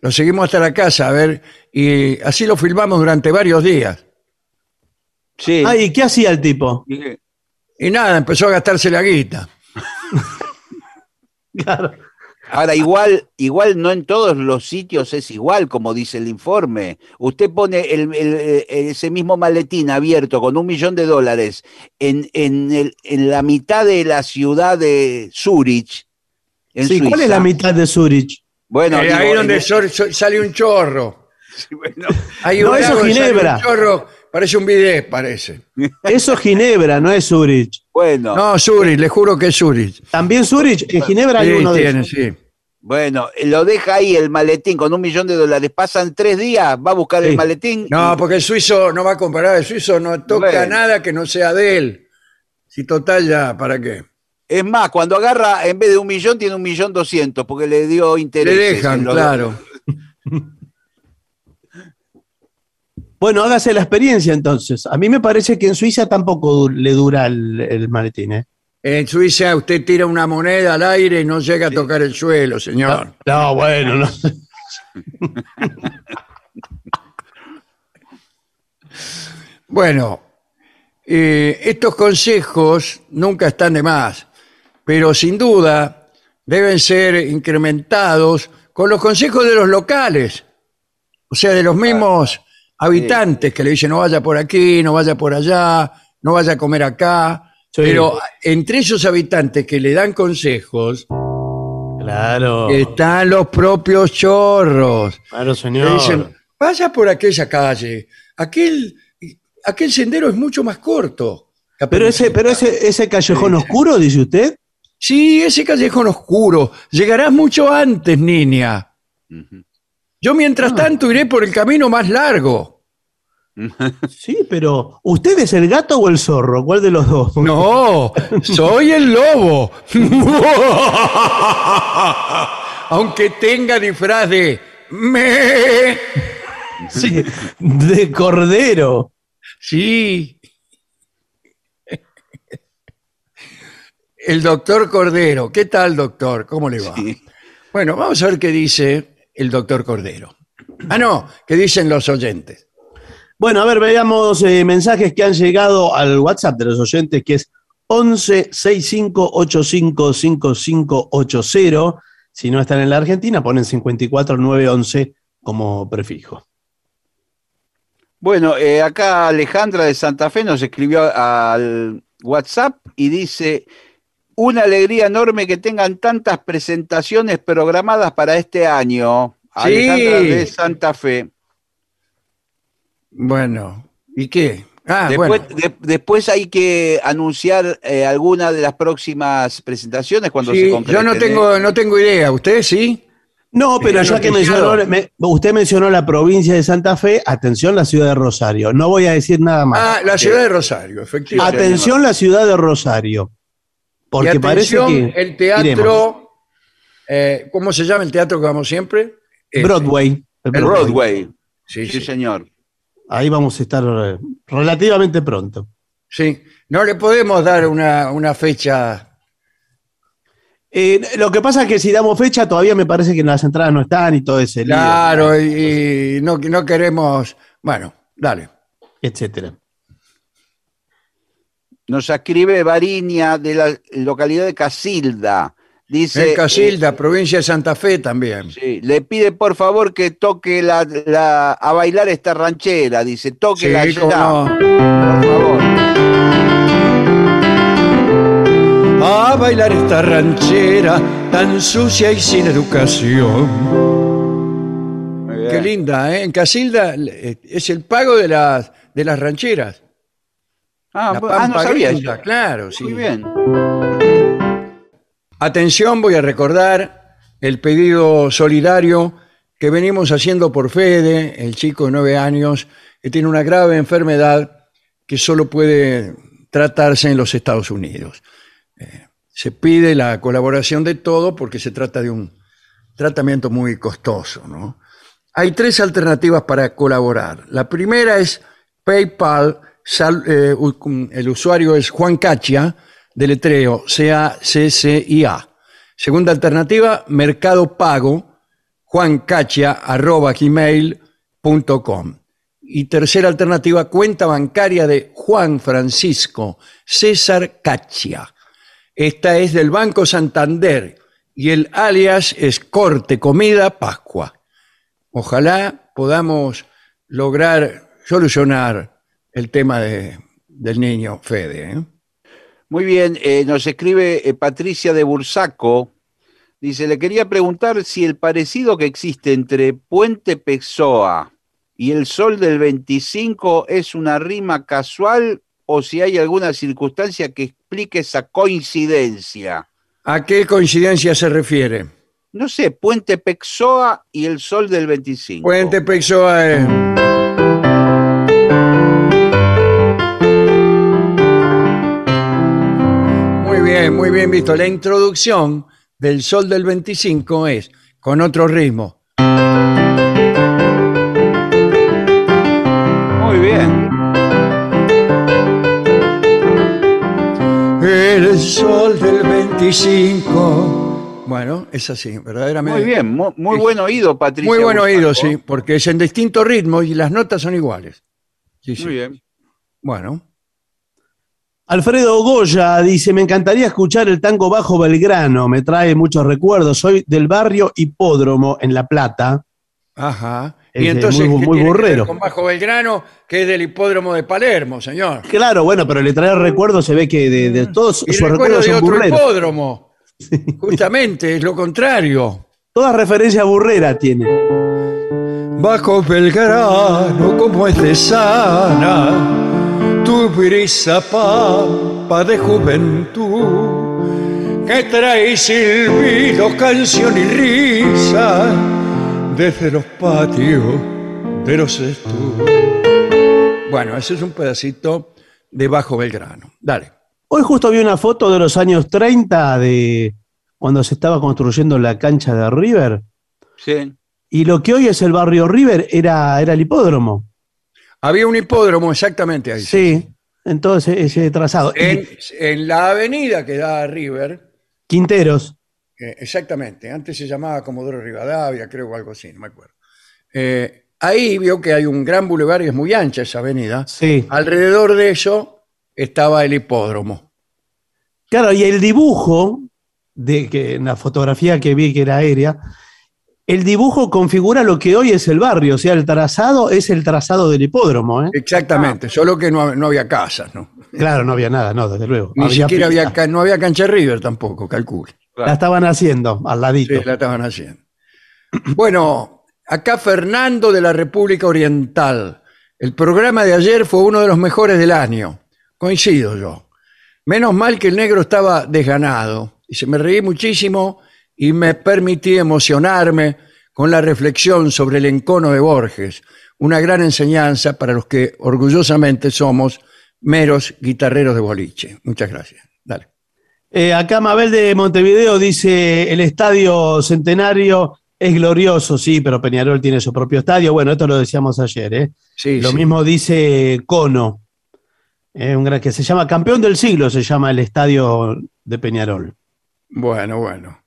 Lo seguimos hasta la casa, a ver, y así lo filmamos durante varios días. Sí. Ay, ¿y qué hacía el tipo? Dije, Y nada, empezó a gastarse la guita. Claro. Ahora, igual, igual no en todos los sitios es igual, como dice el informe. Usted pone el- el- ese mismo maletín abierto con un millón de dólares en, en, el- en la mitad de la ciudad de Zurich, en Sí, ¿cuál es la mitad de Zurich? Bueno, Eh, digo, ahí donde el- so- so- sale un chorro. bueno, Hay No, un eso lago es que sale Ginebra. Un chorro, parece un bidet, parece. Eso es Ginebra, no es Zurich. Bueno, No, Zurich, le juro que es Zurich. También Zurich, en Ginebra hay Sí, uno de tiene, esos. sí. bueno, lo deja ahí el maletín con un millón de dólares. Pasan tres días, va a buscar el maletín. No, y- porque el suizo no va a comparar, el suizo no toca Bueno. nada que no sea de él. Si total ya, ¿para qué? Es más, cuando agarra, en vez de un millón, tiene un millón doscientos, porque le dio Le interés. dejan, claro. Bueno, hágase la experiencia entonces. A mí me parece que en Suiza tampoco du- le dura el, el maletín, ¿eh? En Suiza usted tira una moneda al aire y no llega a tocar el suelo, señor. No, bueno, no. Bueno, eh, estos consejos nunca están de más, pero sin duda deben ser incrementados con los consejos de los locales, o sea, de los mismos habitantes que le dicen no vaya por aquí, no vaya por allá, no vaya a comer acá. Sí. Pero entre esos habitantes que le dan consejos Claro. están los propios chorros. Claro, Le señor. dicen, vaya por aquella calle, aquel, aquel sendero es mucho más corto. Pero ese, pero ese, ese callejón oscuro, dice usted. Sí, ese callejón oscuro. Llegarás mucho antes, niña. Yo mientras tanto iré por el camino más largo. Sí, pero ¿usted es el gato o el zorro? ¿Cuál de los dos? No, soy el lobo. Aunque tenga disfraz de me. Sí, de cordero. Sí. El doctor Cordero. ¿Qué tal, doctor? ¿Cómo le va? Sí. Bueno, vamos a ver qué dice el doctor Cordero. Ah, no, qué dicen los oyentes. Bueno, a ver, veamos eh, mensajes que han llegado al WhatsApp de los oyentes, que es 11 65 85 5580. Si no están en la Argentina, ponen 54 911 como prefijo. Bueno, eh, acá Alejandra de Santa Fe nos escribió al WhatsApp y dice, una alegría enorme que tengan tantas presentaciones programadas para este año. Sí. Alejandra de Santa Fe. Bueno, ¿Y qué? Ah, después, bueno. de- después hay que anunciar eh, alguna de las próximas presentaciones cuando Sí, se yo concreten. no ¿eh? tengo, no tengo idea. ¿Usted sí? No, pero ya que mencionó, me- usted mencionó la provincia de Santa Fe, atención la ciudad de Rosario. No voy a decir nada más. Ah, la ciudad de Rosario, efectivamente. atención la ciudad de Rosario. Porque y parece atención, que el teatro, eh, ¿cómo se llama el teatro que vamos siempre? Este. Broadway. el Broadway. Sí, Sí, sí, señor. Ahí vamos a estar eh, relativamente pronto. sí. No le podemos dar una, una fecha. Eh, lo que pasa es que si damos fecha, todavía me parece que las entradas no están y todo ese lío, Claro, y, y no, no queremos. Bueno, dale. etcétera. Nos escribe Varinia de la localidad de Casilda. Dice, En Casilda, provincia de Santa Fe también. eh, sí, le pide por favor que toque la, la- a bailar esta ranchera. Dice, toque la Sí, cómo no. por favor. A bailar esta ranchera tan sucia y sin educación. Qué linda, ¿eh? En Casilda eh, es el pago de las, de las rancheras. Ah, La bu- ah, no Pampa sabía Gringa, eso. Claro, sí. Muy bien. Atención, voy a recordar el pedido solidario que venimos haciendo por Fede, el chico de nueve años, que tiene una grave enfermedad que solo puede tratarse en los Estados Unidos. Eh, se pide la colaboración de todo porque se trata de un tratamiento muy costoso. ¿no? Hay tres alternativas para colaborar. La primera es PayPal, eh, el usuario es Juan Cachia, deletreo C-A-C-C-I-A. Segunda alternativa, Mercado Pago, juancachia.gmail.com. Y tercera alternativa, cuenta bancaria de Juan Francisco César Cachia. Esta es del Banco Santander y el alias es Corte Comida Pascua. Ojalá podamos lograr solucionar el tema de- del niño Fede. ¿eh? Muy bien, eh, nos escribe eh, Patricia de Bursaco. Dice, le quería preguntar si el parecido que existe entre Puente Pexoa y el Sol del 25 es una rima casual o si hay alguna circunstancia que explique esa coincidencia. ¿A qué coincidencia se refiere? No sé, Puente Pexoa y el Sol del 25. Puente Peixoa es... bien, muy bien visto. La introducción del Sol del 25 es con otro ritmo. Muy bien. El Sol del 25. Bueno, es así, verdaderamente. Muy bien, mu- muy, buen oído, Patricia. Muy buen oído, sí, porque es en distinto ritmo y las notas son iguales. Sí, sí. Muy bien. Bueno, Alfredo Goya dice, me encantaría escuchar el tango bajo Belgrano, me trae muchos recuerdos, soy del barrio Hipódromo en La Plata. ajá. Y eh, entonces, muy- ¿qué muy tiene que ver burrero. Con Bajo Belgrano, que es del hipódromo de Palermo, señor. Claro, bueno, pero le trae recuerdos, se ve que de, de todos Y sus recuerdo recuerdos de son otro burreros. hipódromo. Justamente, es lo contrario. Toda referencia burrera tiene. Bajo Belgrano, como es de sana, tu brisa pampa de juventud, que trae silbido, canción y risa desde los patios de los estudios. Bueno, ese es un pedacito de Bajo Belgrano. Dale. Hoy justo vi una foto de los años 30 de cuando se estaba construyendo la cancha de River. Sí. Y lo que hoy es el barrio River era, era el hipódromo. Había un hipódromo exactamente ahí. Sí, entonces ese trazado. En, en la avenida que da a River, Quinteros. Eh, exactamente, antes se llamaba Comodoro Rivadavia, creo o algo así, no me acuerdo. Eh, ahí vio que hay un gran bulevar y es muy ancha esa avenida. Sí. Alrededor de eso estaba el hipódromo. Claro, y el dibujo, de que en la fotografía que vi que era aérea, el dibujo configura lo que hoy es el barrio, o sea, el trazado es el trazado del hipódromo. ¿eh? Exactamente, solo que no, no había casas, ¿no? Claro, no había nada, no, desde luego. Ni siquiera había, pista. no había cancha de River tampoco, calcule. La estaban haciendo al ladito. Sí, la estaban haciendo. Bueno, acá Fernando de la República Oriental. El programa de ayer fue uno de los mejores del año. Coincido yo. Menos mal que el negro estaba desganado. Y se me reí muchísimo y me permití emocionarme con la reflexión sobre el encono de Borges. Una gran enseñanza para los que orgullosamente somos meros guitarreros de boliche. Muchas gracias. Dale. Eh, acá Mabel de Montevideo dice, el estadio centenario es glorioso, sí, pero Peñarol tiene su propio estadio. Bueno, esto lo decíamos ayer, ¿eh? Sí, Lo sí. mismo dice Cono, eh, un gran que se llama Campeón del Siglo, se llama el estadio de Peñarol. Bueno, bueno.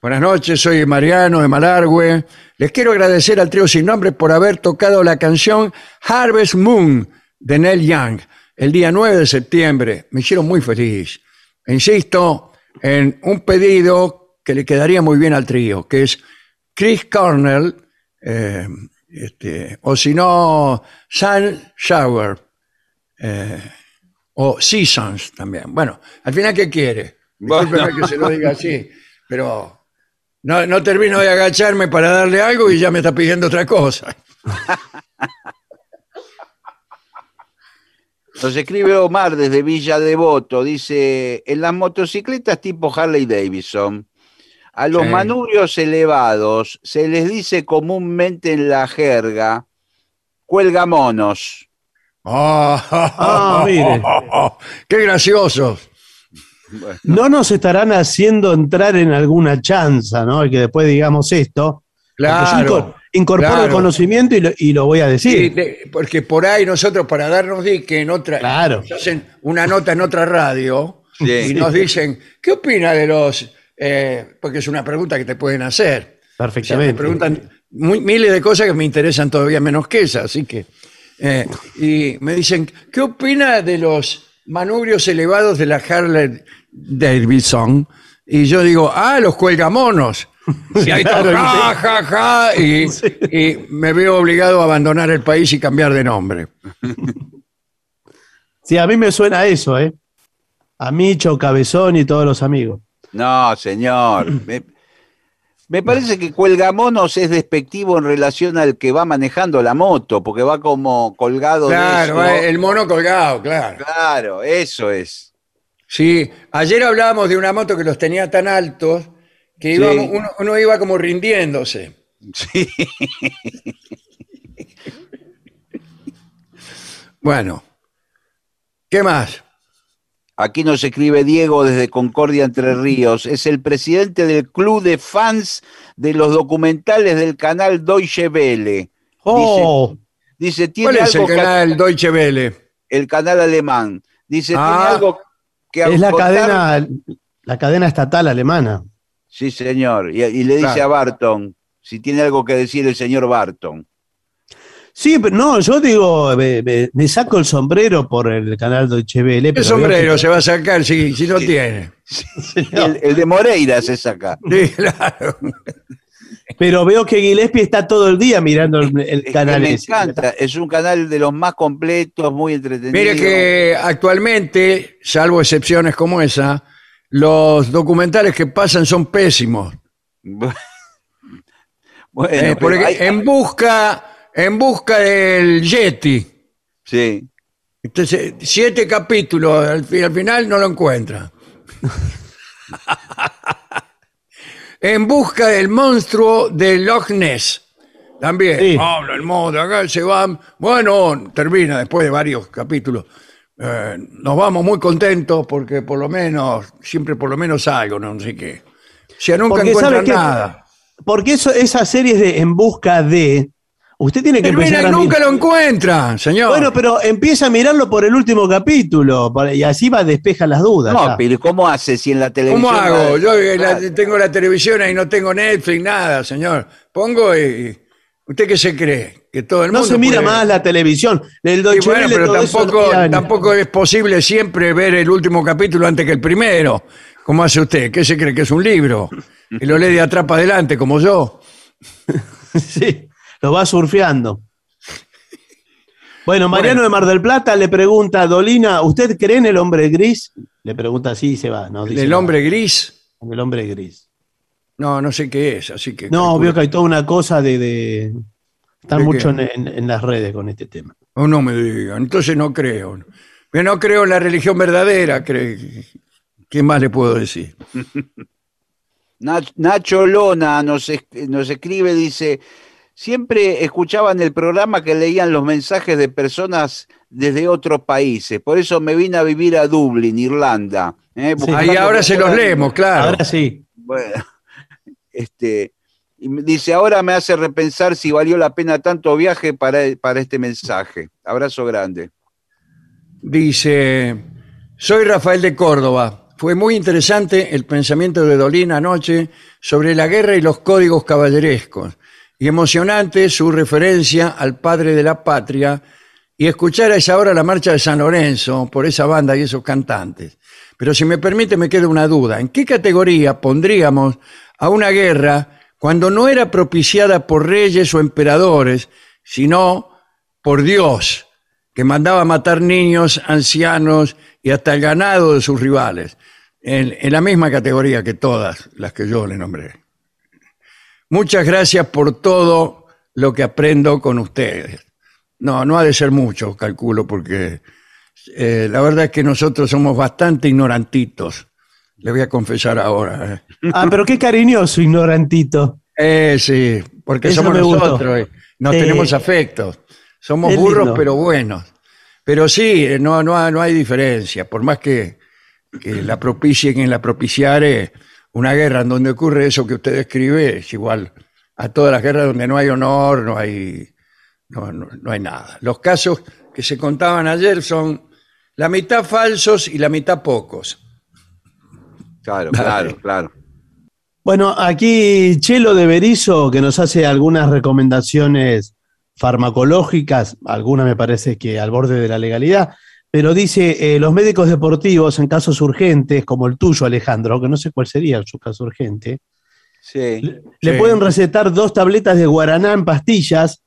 Buenas noches, soy Mariano de Malargüe. Les quiero agradecer al trío sin nombre por haber tocado la canción Harvest Moon de Neil Young el día 9 de septiembre. Me hicieron muy feliz. E insisto en un pedido que le quedaría muy bien al trío, que es Chris Cornell, eh, este, o si no, Sun Shower, eh, o Seasons también. Bueno, al final, ¿qué quiere? Discúlpeme Bueno. que se lo diga así, pero no, no termino de agacharme para darle algo y ya me está pidiendo otra cosa. Nos escribe Omar desde Villa Devoto, dice, en las motocicletas tipo Harley Davidson, a los Sí. manubrios elevados se les dice comúnmente en la jerga, cuelgamonos. Ah, mire. ¡Qué graciosos! No nos estarán haciendo entrar en alguna chanza, ¿no? Y que después digamos esto. yo Claro. incor- incorporo el conocimiento y lo, y lo voy a decir. de- porque por ahí nosotros para darnos di que en otra Claro. hacen una nota en otra radio Sí. y nos dicen ¿qué opina de los? eh, porque es una pregunta que te pueden hacer. O sea, Perfectamente. me preguntan muy- miles de cosas que me interesan todavía menos que esa, así que eh, y me dicen ¿qué opina de los manubrios elevados de la Harley Davidson? Y yo digo ah los cuelgamonos. Y ahí ja, ja, ja, y, y me veo obligado a abandonar el país y cambiar de nombre. Sí, a mí me suena eso, ¿eh? A Micho, Cabezón y todos los amigos. No, señor. Me, me parece que cuelgamonos es despectivo en relación al que va manejando la moto, porque va como colgado Claro, de eso. el mono colgado, claro. Claro, eso es. Sí, ayer hablábamos de una moto que los tenía tan altos que Sí. íbamos- uno, uno iba como rindiéndose. Sí. Bueno, ¿qué más? Aquí nos escribe Diego desde Concordia Entre Ríos. Es el presidente del club de fans de los documentales del canal Deutsche Welle. ¡Oh! Dice, tiene ¿Cuál es el que- canal Deutsche Welle? el canal alemán. Dice, Ah. tiene algo que es la cadena, la cadena estatal alemana. Sí, señor. Y, y le dice Claro. a Barton, si tiene algo que decir el señor Barton. Sí, pero no, yo digo, me, me- me saco el sombrero por el canal Deutsche Welle. ¿Qué sombrero se va a sacar si, si no tiene? El, el de Moreira se saca. Sí, claro. pero veo que Gillespie está todo el día mirando el, el Es que canal me encanta. Es un canal de los más completos, muy entretenido. Mire que actualmente, salvo excepciones como esa, los documentales que pasan son pésimos. bueno, Eh, porque hay- en busca, en busca del Yeti. sí. Entonces, siete capítulos, al, fi- al final no lo encuentra. en busca del monstruo de Loch Ness. También. Sí. Habla el modo, acá se van. Bueno, termina después de varios capítulos. Eh, nos vamos muy contentos porque por lo menos, siempre por lo menos algo, no sé qué. O sea, nunca encuentran ¿sabe qué? nada. Porque eso, esas series de En Busca de. Usted tiene que Termina empezar y a nunca lo encuentra, señor. Bueno, pero empieza a mirarlo por el último capítulo y así va despeja las dudas. No, ya. pero ¿cómo hace si en la televisión... ¿Cómo hago? la- Yo eh, la- tengo la televisión ahí, no tengo Netflix, nada, señor. Pongo y... ¿Usted qué se cree? Que todo el no mundo se mira puede- más la televisión. El Sí, bueno, pero tampoco, no tampoco es posible siempre ver el último capítulo antes que el primero. ¿Cómo hace usted? ¿Qué se cree que es un libro? Y lo lee de atrás para adelante, como yo. Sí, lo va surfeando. Bueno, Mariano de Mar del Plata le pregunta, Dolina, ¿usted cree en el hombre gris? Le pregunta así y se va. No, dice ¿El nada. hombre gris? En el hombre gris. No, no sé qué es, así que... No, calculo- veo que hay toda una cosa de, de Están ¿De mucho en, qué? en- en las redes con este tema. O no me digan, entonces no creo. Yo no creo en la religión verdadera. ¿Qué más le puedo decir? Nach- Nacho Lona nos, nos escribe, dice, siempre escuchaban el programa que leían los mensajes de personas desde otros países, por eso me vine a vivir a Dublín, Irlanda. ¿eh? Ahí ahora se los leemos, claro. Ahora sí. Bueno, este, y me dice, ahora me hace repensar si valió la pena tanto viaje para, para este mensaje. Abrazo grande. Dice, soy Rafael de Córdoba. Fue muy interesante el pensamiento de Dolín anoche sobre la guerra y los códigos caballerescos. Y emocionante su referencia al padre de la patria y escuchar a esa hora la marcha de San Lorenzo por esa banda y esos cantantes. Pero si me permite me queda una duda. ¿En qué categoría pondríamos a una guerra cuando no era propiciada por reyes o emperadores, sino por Dios? que mandaba matar niños, ancianos y hasta el ganado de sus rivales, en, en la misma categoría que todas las que yo le nombré. Muchas gracias por todo lo que aprendo con ustedes. No, no ha de ser mucho, calculo, porque eh, la verdad es que nosotros somos bastante ignorantitos. Le voy a confesar ahora. ¿eh? Ah, pero qué cariñoso, ignorantito. Eh, sí, porque Eso somos nosotros, eh, nos tenemos afectos. Somos burros, lindo. pero buenos. Pero sí, eh, no, no, no hay diferencia. Por más que, que la propicie quien la propiciare, una guerra en donde ocurre eso que usted describe es igual a todas las guerras donde no hay honor, no hay, no, no- no hay nada. Los casos que se contaban ayer son la mitad falsos y la mitad pocos. Claro, claro, claro. Bueno, aquí Chelo de Berizo, que nos hace algunas recomendaciones farmacológicas, algunas me parece que al borde de la legalidad, pero dice, eh, los médicos deportivos en casos urgentes, como el tuyo, Alejandro, que no sé cuál sería su caso urgente, Sí. le Sí. pueden recetar dos tabletas de guaraná en pastillas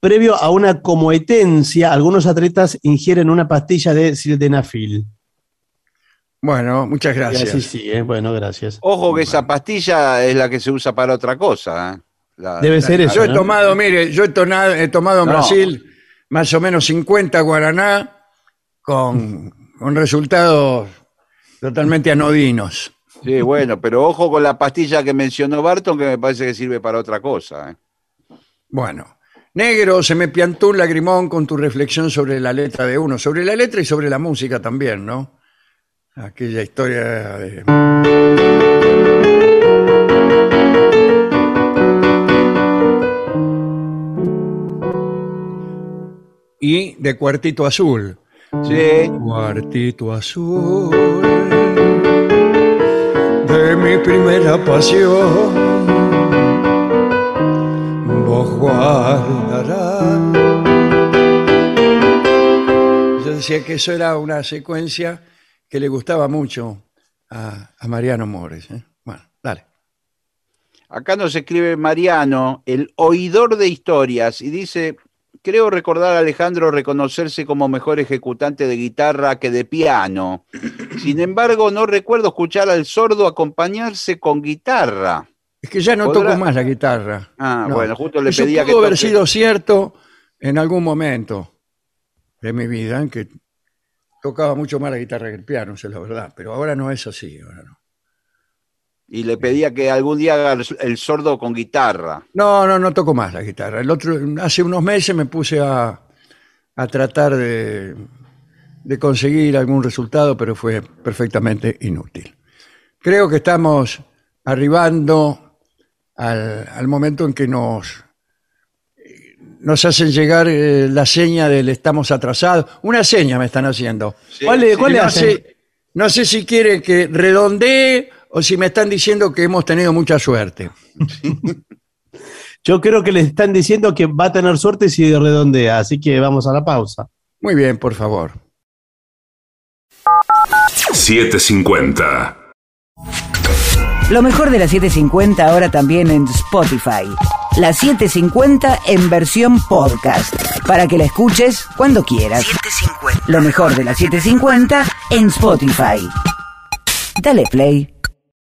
previo a una comoetencia. Algunos atletas ingieren una pastilla de sildenafil. Bueno, muchas gracias. así sí, eh, bueno, gracias. Ojo que esa pastilla es la que se usa para otra cosa. ¿eh? La- Debe ser eso. Yo he tomado, mire, yo he, tona- he tomado en No. Brasil más o menos 50 guaraná con, con resultados totalmente anodinos. Sí, bueno, pero ojo con la pastilla que mencionó Barton, que me parece que sirve para otra cosa. ¿eh? Bueno, negro, se me piantó un lagrimón con tu reflexión sobre la letra de uno, sobre la letra y sobre la música también, ¿no? Aquella historia de... Y de Cuartito Azul. Sí, Cuartito azul de mi primera pasión, vos guardarás. Yo decía que eso era una secuencia que le gustaba mucho a, a Mariano Mores. ¿eh? Bueno, dale. acá nos escribe Mariano, el oidor de historias, y dice, creo recordar a Alejandro reconocerse como mejor ejecutante de guitarra que de piano. Sin embargo, no recuerdo escuchar al sordo acompañarse con guitarra. Es que ya no ¿Podrá? toco más la guitarra. Ah, No. bueno, justo le Eso pedía que pudo haber sido cierto en algún momento de mi vida en que tocaba mucho más la guitarra que el piano, esa es la verdad, pero ahora no es así. Ahora no. Y le pedía que algún día haga el- sordo con guitarra. no, no, no toco más la guitarra. El otro, hace unos meses me puse a, a tratar de, de conseguir algún resultado, pero fue perfectamente inútil. Creo que estamos arribando al, al momento en que nos, nos hacen llegar eh, la seña del estamos atrasados. Una seña me están haciendo. ¿Cuál le- cuál le no, hacen? sé, no sé si quieren que redondee o si me están diciendo que hemos tenido mucha suerte. Yo creo que le están diciendo que va a tener suerte si redondea, así que vamos a la pausa. Muy bien, por favor. 750. Lo mejor de la 750 ahora también en Spotify. La 750 en versión podcast. Para que la escuches cuando quieras. Lo mejor de la 750 en Spotify. Dale play.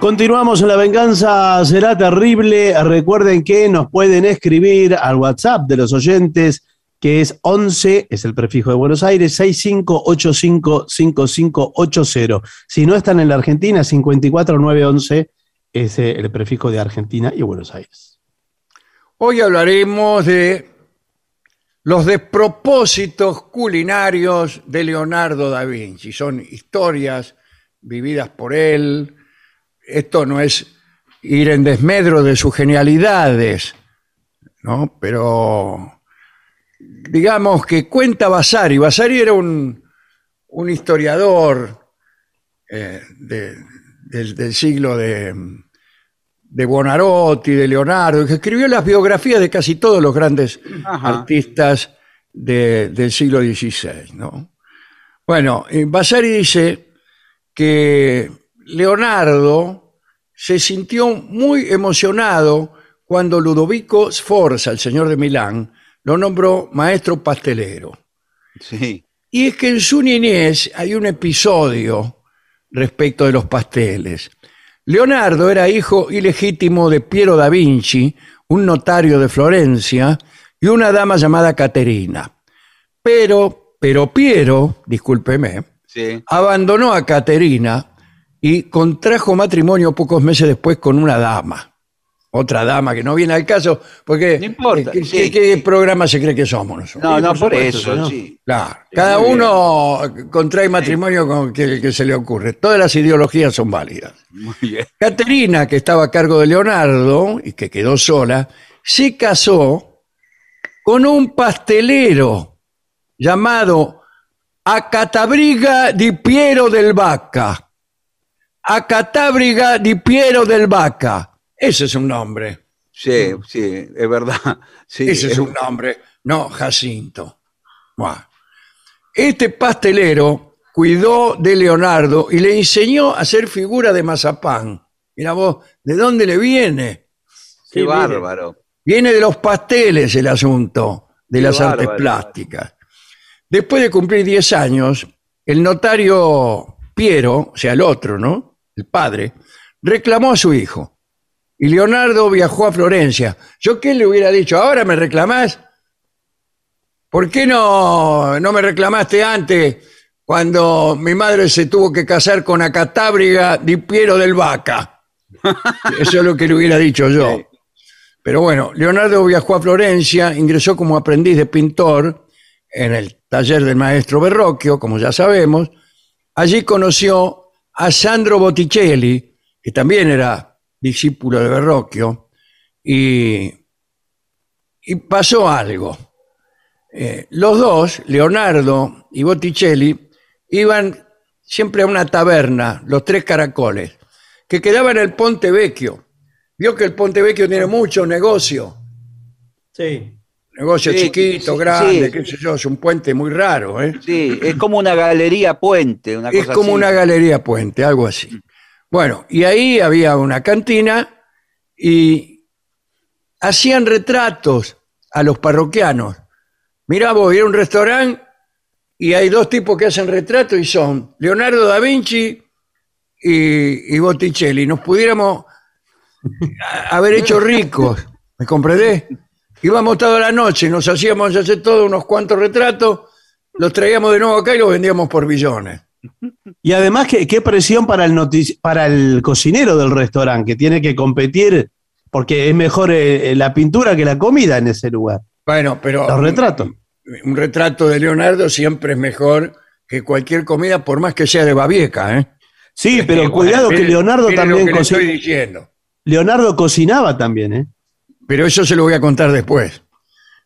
Continuamos en La Venganza Será Terrible. Recuerden que nos pueden escribir al WhatsApp de los oyentes, que es 11, es el prefijo de Buenos Aires, 65855580. Si no están en la Argentina, 54911 es eh, el prefijo de Argentina y Buenos Aires. Hoy hablaremos de los despropósitos culinarios de Leonardo da Vinci. Son historias vividas por él. Esto no es ir en desmedro de sus genialidades, ¿no? Pero digamos que cuenta Vasari. Vasari era un, un historiador eh, de- del, del siglo de, de Buonarroti, de Leonardo, que escribió las biografías de casi todos los grandes Ajá. artistas de- del siglo XVI. ¿no? Bueno, eh, Vasari dice que Leonardo se sintió muy emocionado cuando Ludovico Sforza, el señor de Milán, lo nombró maestro pastelero. Sí. Y es que en su niñez hay un episodio respecto de los pasteles. Leonardo era hijo ilegítimo de Piero da Vinci, un notario de Florencia, y una dama llamada Caterina. Pero, pero Piero, discúlpeme, Sí. abandonó a Caterina y contrajo matrimonio pocos meses después con una dama. Otra dama que no viene al caso, porque No importa, ¿qué, sí. qué- qué programa se cree que somos nosotros? No, no, por supuesto, eso, ¿no? sí. Claro, cada uno contrae matrimonio con que, que se le ocurre. Todas las ideologías son válidas. Muy bien. Caterina, que estaba a cargo de Leonardo y que quedó sola, se casó con un pastelero llamado Acatabriga di Piero del Vaca. Acatabriga di Piero del Vaca. Ese es un nombre. Sí, sí, es verdad. Sí, Ese es un nombre, no Jacinto. Buah. Este pastelero cuidó de Leonardo y le enseñó a hacer figura de mazapán. Mira vos, ¿de dónde le viene? Qué Sí, bárbaro. Viene de los pasteles el asunto de Qué las artes plásticas. Después de cumplir 10 años, el notario Piero, o sea, el otro, ¿no? El padre, reclamó a su hijo. Y Leonardo viajó a Florencia. ¿Yo qué le hubiera dicho? ¿Ahora me reclamás? ¿Por qué no, no me reclamaste antes cuando mi madre se tuvo que casar con Acatábriga di Piero del Vaca? Eso es lo que le hubiera dicho yo. Pero bueno, Leonardo viajó a Florencia, ingresó como aprendiz de pintor en el taller del maestro Verrocchio, como ya sabemos. Allí conoció a Sandro Botticelli, que también era discípulo de Verrocchio, y, pasó algo. Eh, los dos, Leonardo y Botticelli, iban siempre a una taberna, los tres caracoles, que quedaba en el Ponte Vecchio. Vio que el Ponte Vecchio tiene mucho negocio, Sí. Negocio Sí, chiquito, sí, grande, sí. qué sé yo, es un puente muy raro, ¿eh? Sí, es como una galería puente, una Es cosa como así. una galería puente, algo así. Bueno, y ahí había una cantina y hacían retratos a los parroquianos. Mirá vos, era un restaurante y hay dos tipos que hacen retratos y son Leonardo da Vinci y, y Botticelli. Nos pudiéramos a- haber hecho ricos, ¿me comprendés? Íbamos toda la noche, nos hacíamos hacer todos unos cuantos retratos, los traíamos de nuevo acá y los vendíamos por billones. Y además, ¿qué, qué presión para el, para el cocinero del restaurante, que tiene que competir, porque es mejor eh, la pintura que la comida en ese lugar. Bueno, pero Los retratos. un retrato de Leonardo siempre es mejor que cualquier comida, por más que sea de Babieca, ¿eh? Sí, pero cuidado que Leonardo también lo que le estoy cocina. diciendo. Leonardo cocinaba también, ¿eh? Pero eso se lo voy a contar después.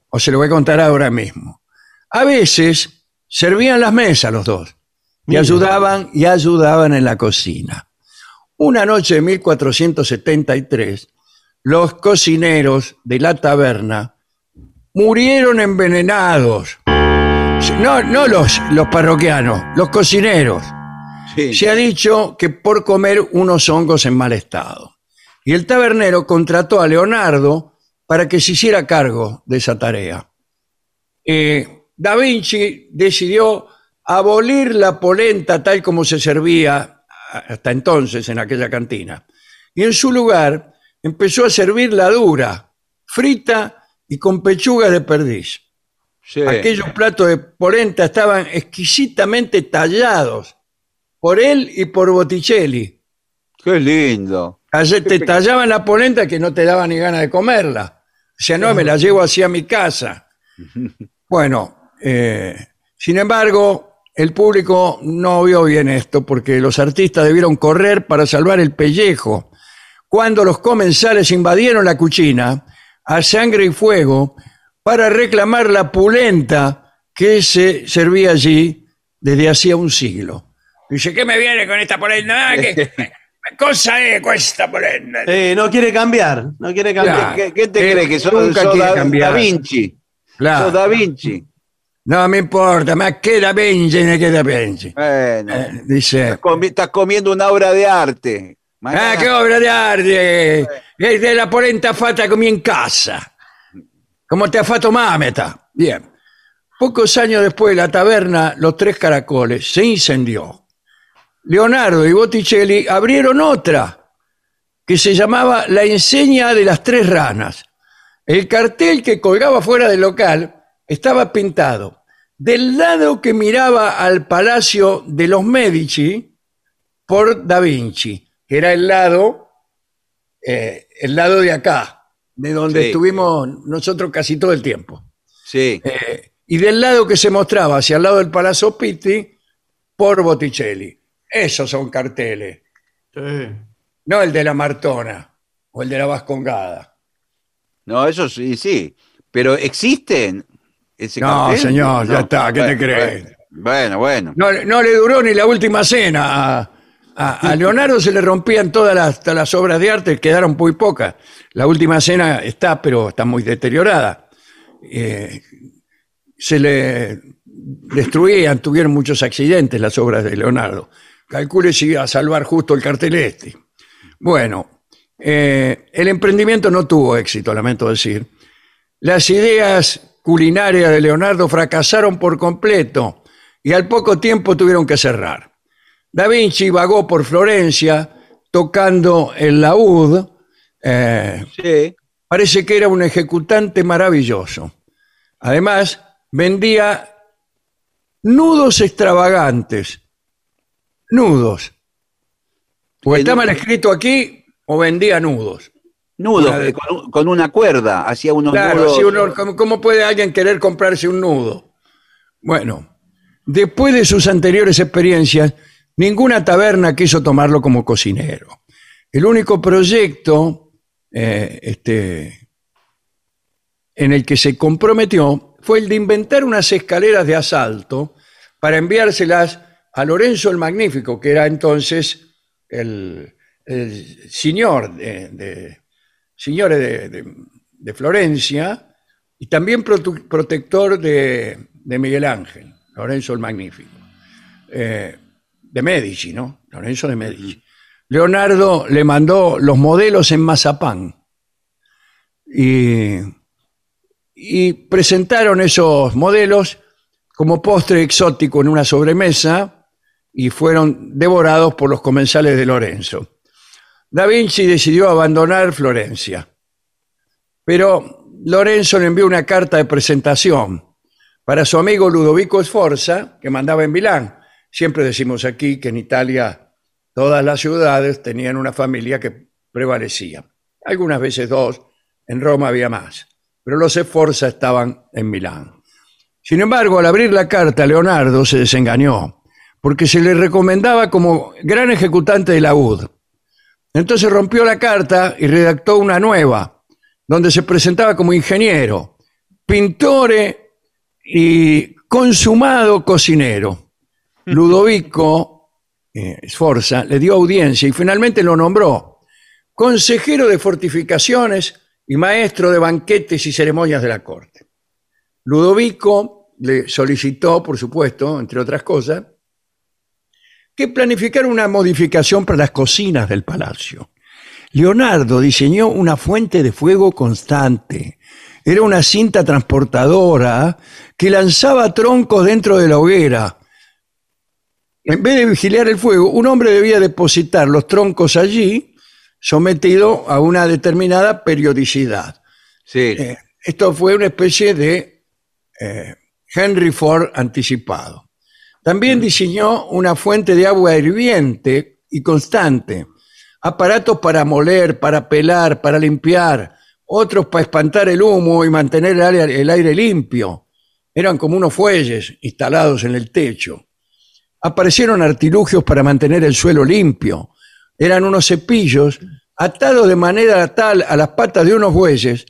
O se lo voy a contar ahora mismo. A veces servían las mesas los dos y ayudaban y ayudaban en la cocina. Una noche de 1473, los cocineros de la taberna murieron envenenados. No, no los, los parroquianos, los cocineros. Sí. Se ha dicho que por comer unos hongos en mal estado. Y el tabernero contrató a Leonardo para que se hiciera cargo de esa tarea. Eh, da Vinci decidió abolir la polenta tal como se servía hasta entonces en aquella cantina. Y en su lugar empezó a servir la dura, frita y con pechuga de perdiz. Sí. Aquellos platos de polenta estaban exquisitamente tallados por él y por Botticelli. Qué lindo. Te tallaban la polenta que no te daba ni ganas de comerla. Sea, no, me la llevo así a mi casa. Bueno, eh, sin embargo, el público no vio bien esto porque los artistas debieron correr para salvar el pellejo. Cuando los comensales invadieron la cuchina a sangre y fuego para reclamar la pulenta que se servía allí desde hacía un siglo. Dice, ¿qué me viene con esta polenta? ¿Qué, qué cosa es con esta polenta? Eh, no quiere cambiar, no quiere cambiar. Claro. ¿Qué, qué te Eh, crees? Que sos, nunca sos da, cambiar. Da Vinci. Claro. Sos Da Vinci. No me importa, me queda Vinci, me queda Vinci. Bueno. Eh, dice, Estás, comi- estás comiendo una obra de arte. ah, qué obra de arte, es de la polenta fatta comí en casa, como te ha fatto mameta. Bien, pocos años después la taberna Los Tres Caracoles se incendió. Leonardo y Botticelli abrieron otra que se llamaba La Enseña de las Tres Ranas. El cartel que colgaba fuera del local estaba pintado del lado que miraba al palacio de los Medici por Da Vinci, que era el lado, eh, el lado de acá, de donde Sí. estuvimos nosotros casi todo el tiempo. Sí. Eh, y del lado que se mostraba hacia el lado del Palazzo Pitti por Botticelli. Esos son carteles, Sí. no el de la Martona o el de la Vascongada. No, eso sí, sí. Pero existen. Ese No, cartel? señor, ya está, ¿qué te crees? Bueno, bueno. No, no le duró ni la última cena. A, a- a Leonardo se le rompían todas las, todas las obras de arte, quedaron muy pocas. La última cena está, pero está muy deteriorada. Eh, se le destruían, tuvieron muchos accidentes las obras de Leonardo. Calcule si iba a salvar justo el cartel este. Bueno, eh, el emprendimiento no tuvo éxito, lamento decir. Las ideas culinarias de Leonardo fracasaron por completo y al poco tiempo tuvieron que cerrar. Da Vinci vagó por Florencia tocando el laúd. eh, Sí. parece que era un ejecutante maravilloso. Además, vendía nudos extravagantes. Nudos. O El- está mal escrito aquí o vendía nudos. Nudos, de- eh, con, un- con una cuerda. Hacía unos Claro, nudos. si uno- ¿cómo, cómo puede alguien querer comprarse un nudo? Bueno, después de sus anteriores experiencias, ninguna taberna quiso tomarlo como cocinero. El único proyecto eh, este, en el que se comprometió fue el de inventar unas escaleras de asalto para enviárselas a Lorenzo el Magnífico, que era entonces el, el señor de, de- señores de, de- de Florencia y también protu- protector de, Miguel Ángel, Lorenzo el Magnífico. Eh, de Medici, ¿no? Lorenzo de Medici. Leonardo le mandó los modelos en mazapán y, y presentaron esos modelos como postre exótico en una sobremesa y fueron devorados por los comensales de Lorenzo. Da Vinci decidió abandonar Florencia, pero Lorenzo le envió una carta de presentación para su amigo Ludovico Sforza, que mandaba en Milán. Siempre decimos aquí que en Italia todas las ciudades tenían una familia que prevalecía. Algunas veces dos, en Roma había más, pero los Sforza estaban en Milán. Sin embargo, al abrir la carta, Leonardo se desengañó, porque se le recomendaba como gran ejecutante de laúd. Entonces rompió la carta y redactó una nueva, donde se presentaba como ingeniero, pintore y consumado cocinero. Ludovico eh, Sforza le dio audiencia y finalmente lo nombró consejero de fortificaciones y maestro de banquetes y ceremonias de la corte. Ludovico le solicitó, por supuesto, entre otras cosas, que planificara una modificación para las cocinas del palacio. Leonardo diseñó una fuente de fuego constante. Era una cinta transportadora que lanzaba troncos dentro de la hoguera. En vez de vigilar el fuego, un hombre debía depositar los troncos allí, sometido a una determinada periodicidad. Sí. Eh, esto fue una especie de eh, Henry Ford anticipado. También diseñó una fuente de agua hirviente y constante, aparatos para moler, para pelar, para limpiar, otros para espantar el humo y mantener el aire, el aire limpio. Eran como unos fuelles instalados en el techo. Aparecieron artilugios para mantener el suelo limpio. Eran unos cepillos atados de manera tal a las patas de unos bueyes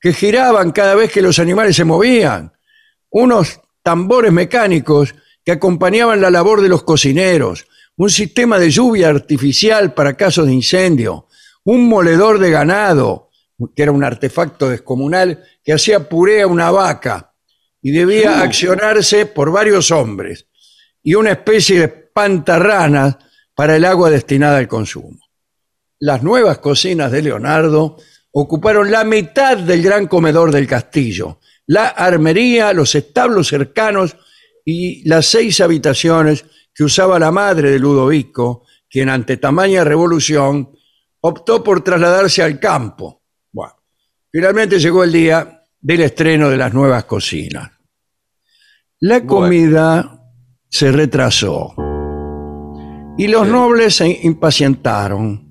que giraban cada vez que los animales se movían. Unos tambores mecánicos que acompañaban la labor de los cocineros, un sistema de lluvia artificial para casos de incendio, un moledor de ganado, que era un artefacto descomunal que hacía puré a una vaca y debía accionarse por varios hombres, y una especie de pantarranas para el agua destinada al consumo. Las nuevas cocinas de Leonardo ocuparon la mitad del gran comedor del castillo, la armería, los establos cercanos y las seis habitaciones que usaba la madre de Ludovico, quien ante tamaña revolución optó por trasladarse al campo. Bueno, finalmente llegó el día del estreno de las nuevas cocinas. La comida se retrasó y los nobles se impacientaron.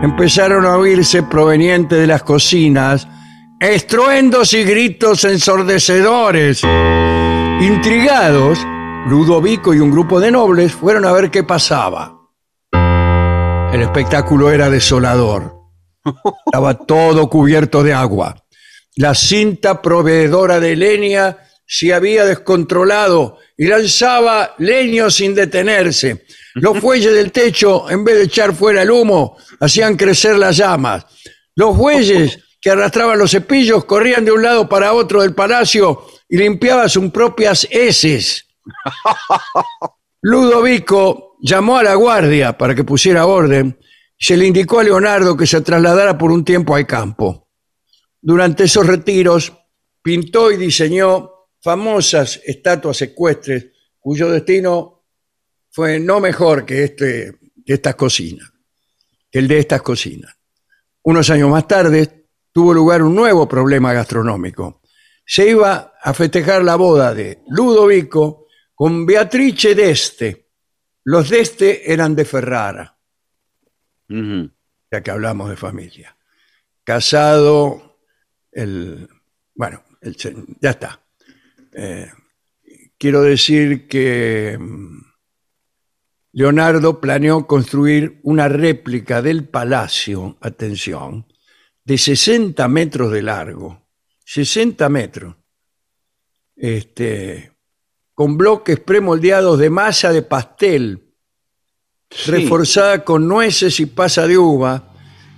Empezaron a oírse provenientes de las cocinas estruendos y gritos ensordecedores. Intrigados, Ludovico y un grupo de nobles fueron a ver qué pasaba. El espectáculo era desolador. Estaba todo cubierto de agua. La cinta proveedora de leña se había descontrolado y lanzaba leño sin detenerse. Los fuelles del techo, en vez de echar fuera el humo, hacían crecer las llamas. Los bueyes que arrastraban los cepillos corrían de un lado para otro del palacio y limpiaban sus propias heces. Ludovico llamó a la guardia para que pusiera orden y se le indicó a Leonardo que se trasladara por un tiempo al campo. Durante esos retiros pintó y diseñó famosas estatuas ecuestres cuyo destino fue no mejor que, este, que estas cocinas, que el de estas cocinas. Unos años más tarde tuvo lugar un nuevo problema gastronómico. Se iba a festejar la boda de Ludovico con Beatrice d'Este. Los d'Este eran de Ferrara, ya que hablamos de familia. Casado, el, bueno, el ya está. Eh, quiero decir que mm, Leonardo planeó construir una réplica del palacio, atención, de 60 metros de largo. 60 metros. Este, con bloques premoldeados de masa de pastel, reforzada con nueces y pasa de uva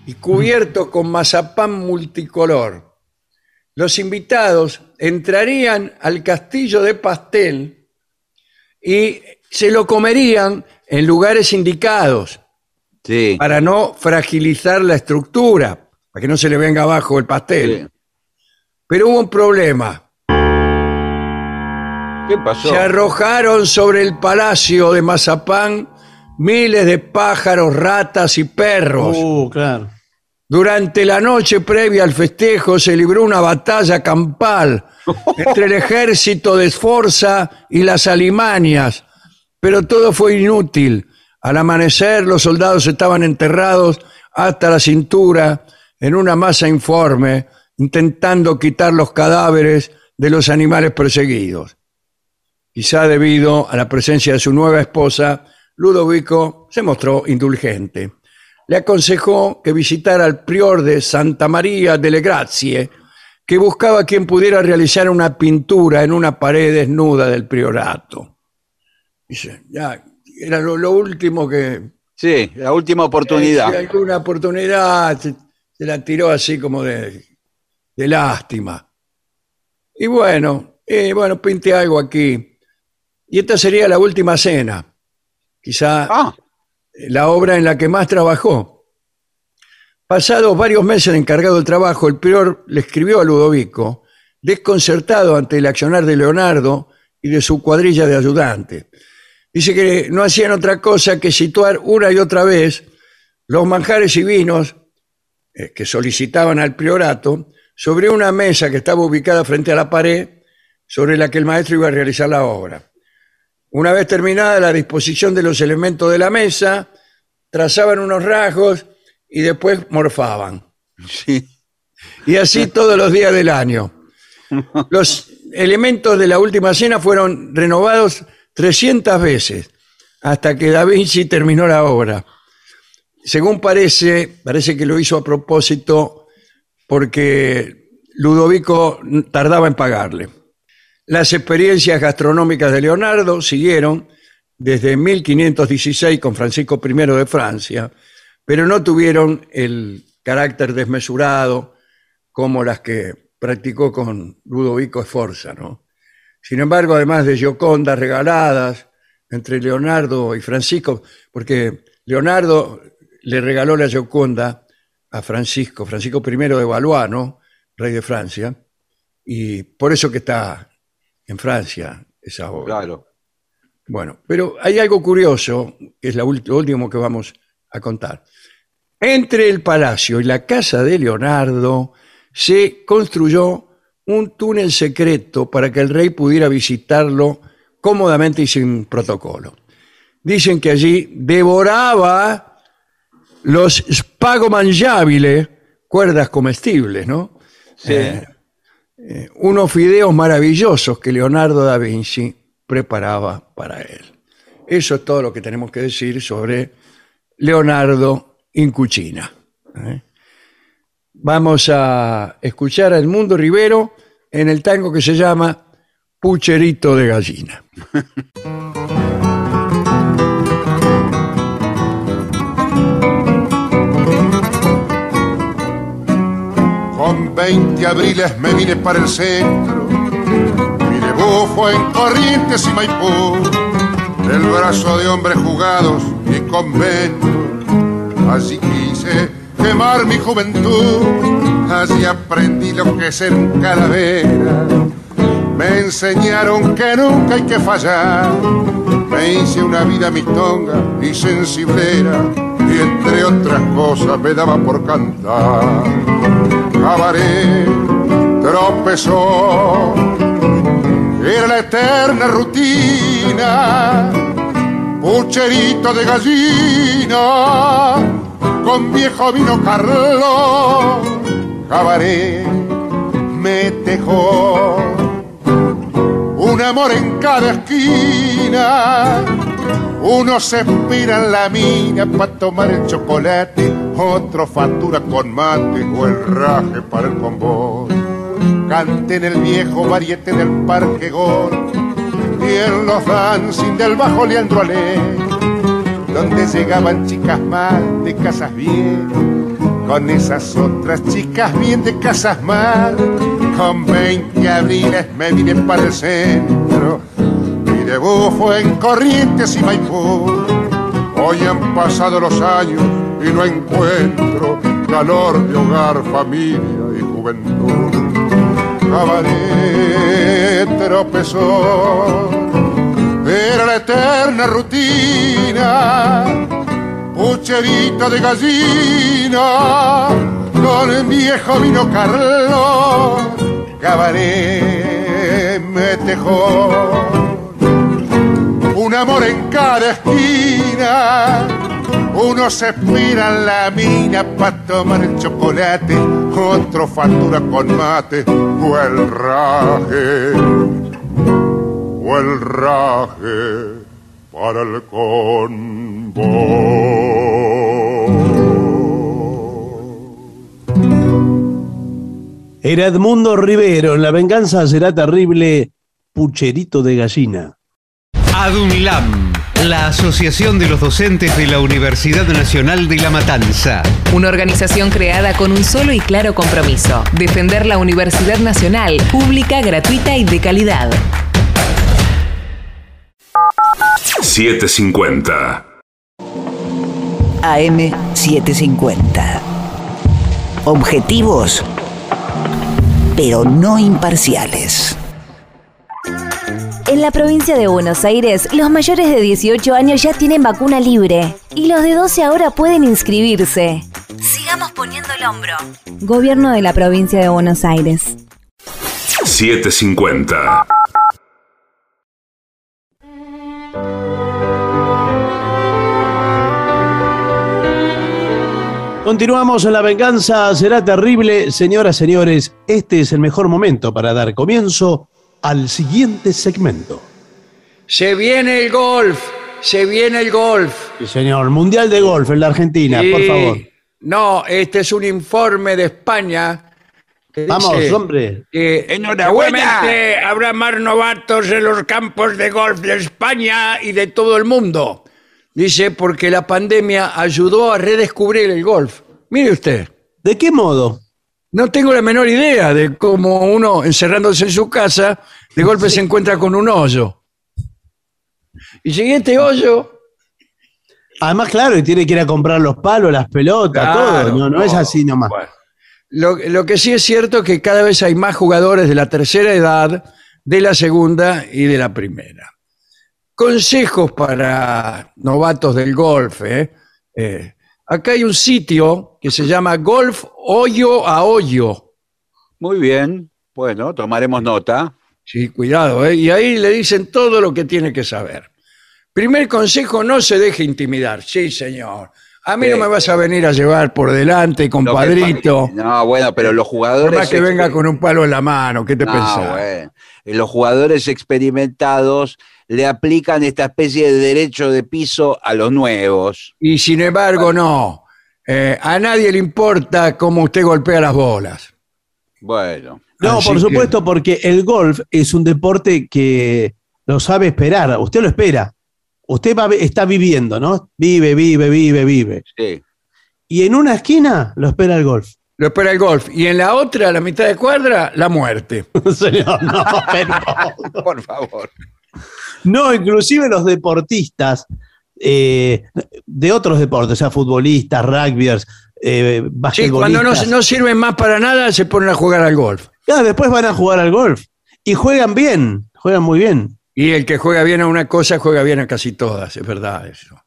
y cubierto con mazapán multicolor. Los invitados entrarían al castillo de pastel y se lo comerían en lugares indicados Sí. para no fragilizar la estructura, para que no se le venga abajo el pastel. Sí. Pero hubo un problema. ¿Qué pasó? Se arrojaron sobre el palacio de Mazapán miles de pájaros, ratas y perros. Uh, claro. Durante la noche previa al festejo se libró una batalla campal entre el ejército de Sforza y las Alimanias, pero todo fue inútil. Al amanecer los soldados estaban enterrados hasta la cintura en una masa informe, intentando quitar los cadáveres de los animales perseguidos. Quizá debido a la presencia de su nueva esposa, Ludovico se mostró indulgente. Le aconsejó que visitara al prior de Santa María delle Grazie, que buscaba quien pudiera realizar una pintura en una pared desnuda del priorato. Dice, ya, era lo, lo último que... Sí, la última oportunidad. Si alguna oportunidad se, se la tiró así como de, de lástima. Y bueno, eh, bueno, pinte algo aquí. Y esta sería la última cena. Quizá Ah, la obra en la que más trabajó. Pasados varios meses encargado del trabajo, el prior le escribió a Ludovico, desconcertado ante el accionar de Leonardo y de su cuadrilla de ayudantes. Dice que no hacían otra cosa que situar una y otra vez los manjares y vinos eh, que solicitaban al priorato sobre una mesa que estaba ubicada frente a la pared sobre la que el maestro iba a realizar la obra. Una vez terminada la disposición de los elementos de la mesa, trazaban unos rasgos y después morfaban. sí. Y así todos los días del año. Los elementos de la última cena fueron renovados 300 veces hasta que Da Vinci terminó la obra. Según parece, parece que lo hizo a propósito porque Ludovico tardaba en pagarle. Las experiencias gastronómicas de Leonardo siguieron desde 1516 con Francisco I de Francia, pero no tuvieron el carácter desmesurado como las que practicó con Ludovico Sforza. Sin embargo, además de Giocondas regaladas entre Leonardo y Francisco, porque Leonardo le regaló la Gioconda a Francisco, Francisco I de Valois. Rey de Francia, y por eso que está en Francia esa obra. Claro. Bueno, pero hay algo curioso, que es lo último que vamos a contar. Entre el palacio y la casa de Leonardo se construyó un túnel secreto para que el rey pudiera visitarlo cómodamente y sin protocolo. Dicen que allí devoraba los spago mangiabile, cuerdas comestibles, ¿no? Sí. Eh, eh, unos fideos maravillosos que Leonardo da Vinci preparaba para él. Eso es todo lo que tenemos que decir sobre Leonardo in cucina. ¿eh? Vamos a escuchar a Edmundo Rivero en el tango que se llama Pucherito de gallina. 20 abriles me vine para el centro. Mi debut fue en Corrientes y Maipú. El brazo de hombres jugados y conventos. Allí quise quemar mi juventud. Allí aprendí lo que es ser un calavera. Me enseñaron que nunca hay que fallar. Me hice una vida mistonga y sensiblera. Y entre otras cosas me daba por cantar cabaret tropezó. Era la eterna rutina, pucherito de gallina, con viejo vino Carlos, cabaret me dejó. Un amor en cada esquina, uno se espira en la mina para tomar el chocolate, otro factura con mate o el raje para el convoy. Cante en el viejo variete del Parque Gol y en los dancing del Bajo Leandro Ale, donde llegaban chicas mal de casas bien, con esas otras chicas bien de casas mal. Con 20 abriles me vine para el centro debut fue en Corrientes y Maipú. Hoy han pasado los años y no encuentro calor de hogar, familia y juventud. Cabaret tropezó, era la eterna rutina, pucherita de gallina, con el viejo vino Carlos, cabaret me dejó un amor en cada esquina. Uno se espera en la mina para tomar el chocolate, otro factura con mate o el raje, o el raje para el convoy.「Oh.「Era Edmundo Rivero, en La venganza será terrible, pucherito de gallina. ADUNLAM, la Asociación de los Docentes de la Universidad Nacional de La Matanza. Una organización creada con un solo y claro compromiso, defender la Universidad Nacional, pública, gratuita y de calidad. 750. AM750. Objetivos, pero no imparciales. En la provincia de Buenos Aires, los mayores de 18 años ya tienen vacuna libre y los de 12 ahora pueden inscribirse. Sigamos poniendo el hombro. Gobierno de la provincia de Buenos Aires. 750. Continuamos en La venganza será terrible. Señoras, señores, este es el mejor momento para dar comienzo al siguiente segmento. Se viene el golf, se viene el golf. Sí, señor, Mundial de Golf en la Argentina, por favor. No, este es un informe de España. que Vamos, dice hombre. que ¡Enhorabuena! seguramente habrá más novatos en los campos de golf de España y de todo el mundo. Dice porque la pandemia ayudó a redescubrir el golf. Mire usted, ¿De qué modo? No tengo la menor idea de cómo uno, encerrándose en su casa, de golpe se encuentra con un hoyo. Y siguiente hoyo, Además, claro, y tiene que ir a comprar los palos, las pelotas, Claro, todo. No, no es así nomás. Bueno, lo, lo que sí es cierto es que cada vez hay más jugadores de la tercera edad, de la segunda y de la primera. Consejos para novatos del golf. ¿eh? Eh, acá hay un sitio que se llama Golf Hoyo a Hoyo. Muy bien. Bueno, tomaremos nota. Sí, cuidado, ¿eh? y ahí le dicen todo lo que tiene que saber. Primer consejo, no se deje intimidar. Sí, señor. A mí Sí. no me vas a venir a llevar por delante, compadrito. No, bueno, pero los Por jugadores. más que venga con un palo en la mano, ¿qué te No, pensás? bueno. Eh, Los jugadores experimentados le aplican esta especie de derecho de piso a los nuevos. Y sin embargo, no. Eh, a nadie le importa cómo usted golpea las bolas. Bueno, No, Así por que- supuesto, porque el golf es un deporte que lo sabe esperar. Usted lo espera. Usted va, está viviendo, ¿no? Vive, vive, vive, vive. sí. Y en una esquina lo espera el golf. Lo espera el golf. Y en la otra, a la mitad de cuadra, la muerte. Señor, no, pero- Por favor. No, inclusive los deportistas eh, de otros deportes, o sea, futbolistas, rugbyers, eh, Sí, cuando no, basquetbolistas. no sirven más para nada, se ponen a jugar al golf. Claro, después van a jugar al golf. Y juegan bien, juegan muy bien. Y el que juega bien a una cosa, juega bien a casi todas, es verdad eso.